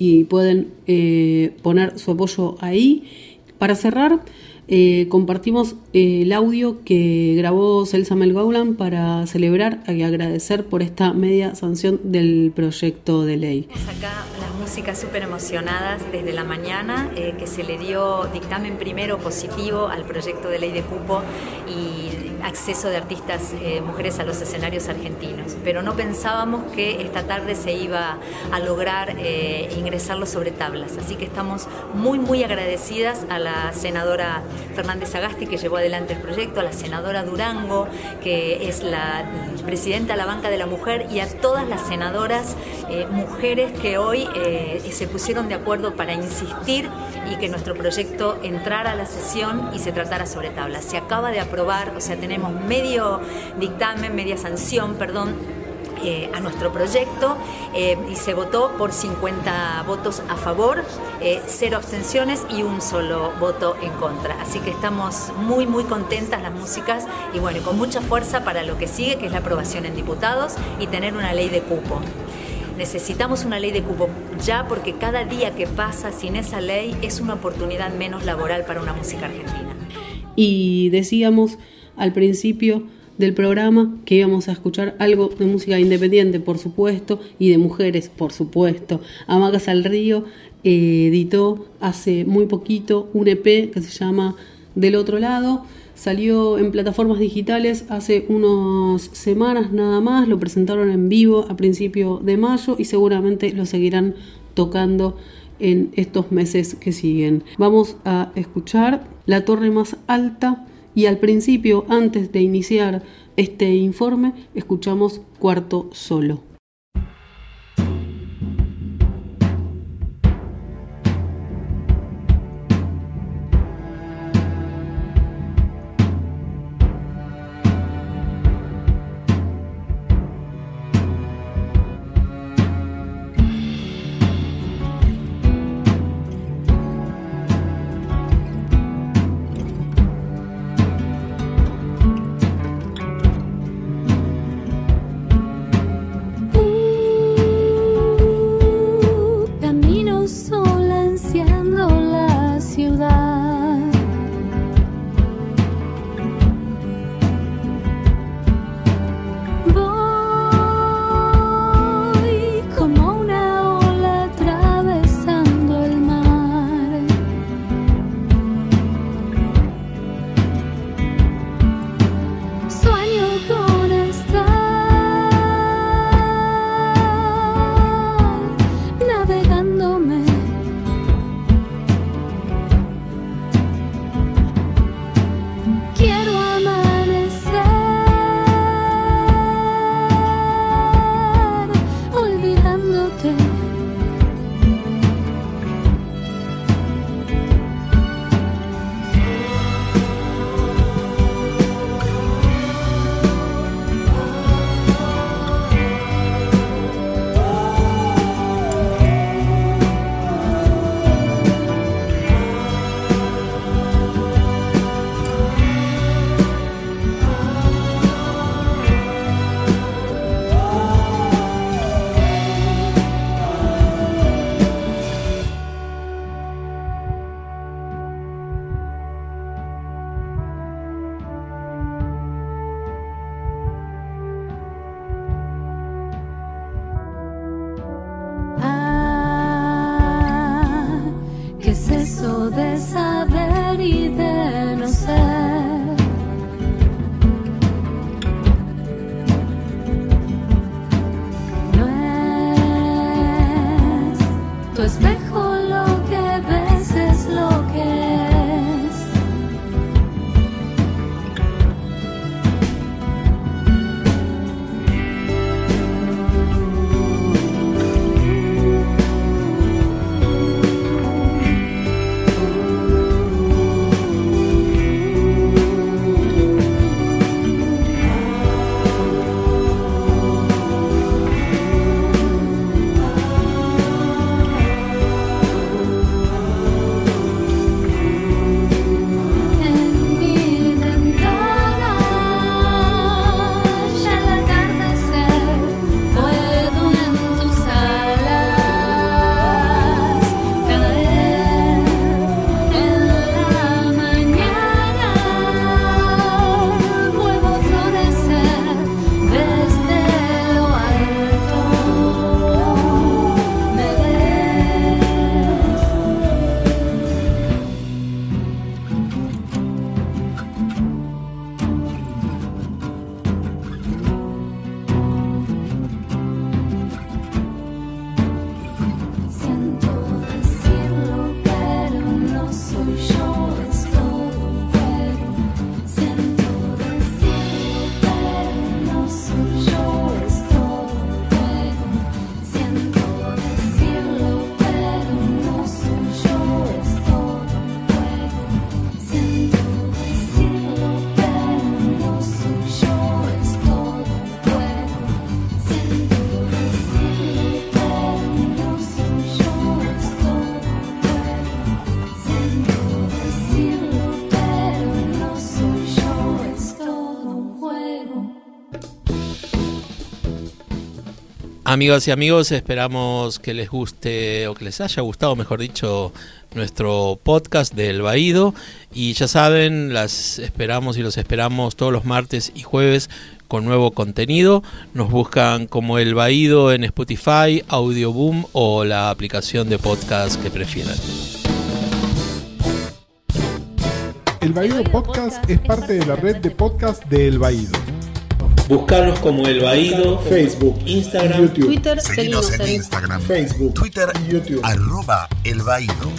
y pueden eh, poner su apoyo ahí. Para cerrar, eh, compartimos eh, el audio que grabó Celsa Melgaulan para celebrar y agradecer por esta media sanción del proyecto de ley. Acá las músicas súper emocionadas desde la mañana, que se le dio dictamen primero positivo al proyecto de ley de cupo y acceso de artistas eh, mujeres a los escenarios argentinos, pero no pensábamos que esta tarde se iba a lograr eh, ingresarlo sobre tablas. Así que estamos muy, muy agradecidas a la senadora Fernández Agasti que llevó adelante el proyecto, a la senadora Durango, que es la presidenta de la Banca de la Mujer, y a todas las senadoras eh, mujeres que hoy se pusieron de acuerdo para insistir y que nuestro proyecto entrara a la sesión y se tratara sobre tablas. Se acaba de aprobar, o sea, tenemos medio dictamen, media sanción, perdón, eh, a nuestro proyecto eh, y se votó por 50 votos a favor, eh, cero abstenciones y un solo voto en contra. Así que estamos muy, muy contentas las músicas y bueno, con mucha fuerza para lo que sigue, que es la aprobación en diputados y tener una ley de cupo. Necesitamos una ley de cupo ya porque cada día que pasa sin esa ley es una oportunidad menos laboral para una música argentina. Y decíamos al principio del programa que íbamos a escuchar algo de música independiente, por supuesto, y de mujeres, por supuesto. Amagas al Río eh, editó hace muy poquito un EP que se llama Del otro lado. Salió en plataformas digitales hace unas semanas nada más, lo presentaron en vivo a principio de mayo y seguramente lo seguirán tocando en estos meses que siguen. Vamos a escuchar La Torre Más Alta y al principio, antes de iniciar este informe, escuchamos Cuarto Solo. Amigas y amigos, esperamos que les guste o que les haya gustado, mejor dicho, nuestro podcast del Baído. Y ya saben, las esperamos y los esperamos todos los martes y jueves con nuevo contenido. Nos buscan como El Baído en Spotify, Audioboom o la aplicación de podcast que prefieran. El Baído Podcast es parte de la red de podcast de El Baído. Buscarnos como El Baído, Facebook, Instagram, YouTube. Twitter, Seguinos en Instagram, Facebook, Twitter y YouTube. arroba El Baído.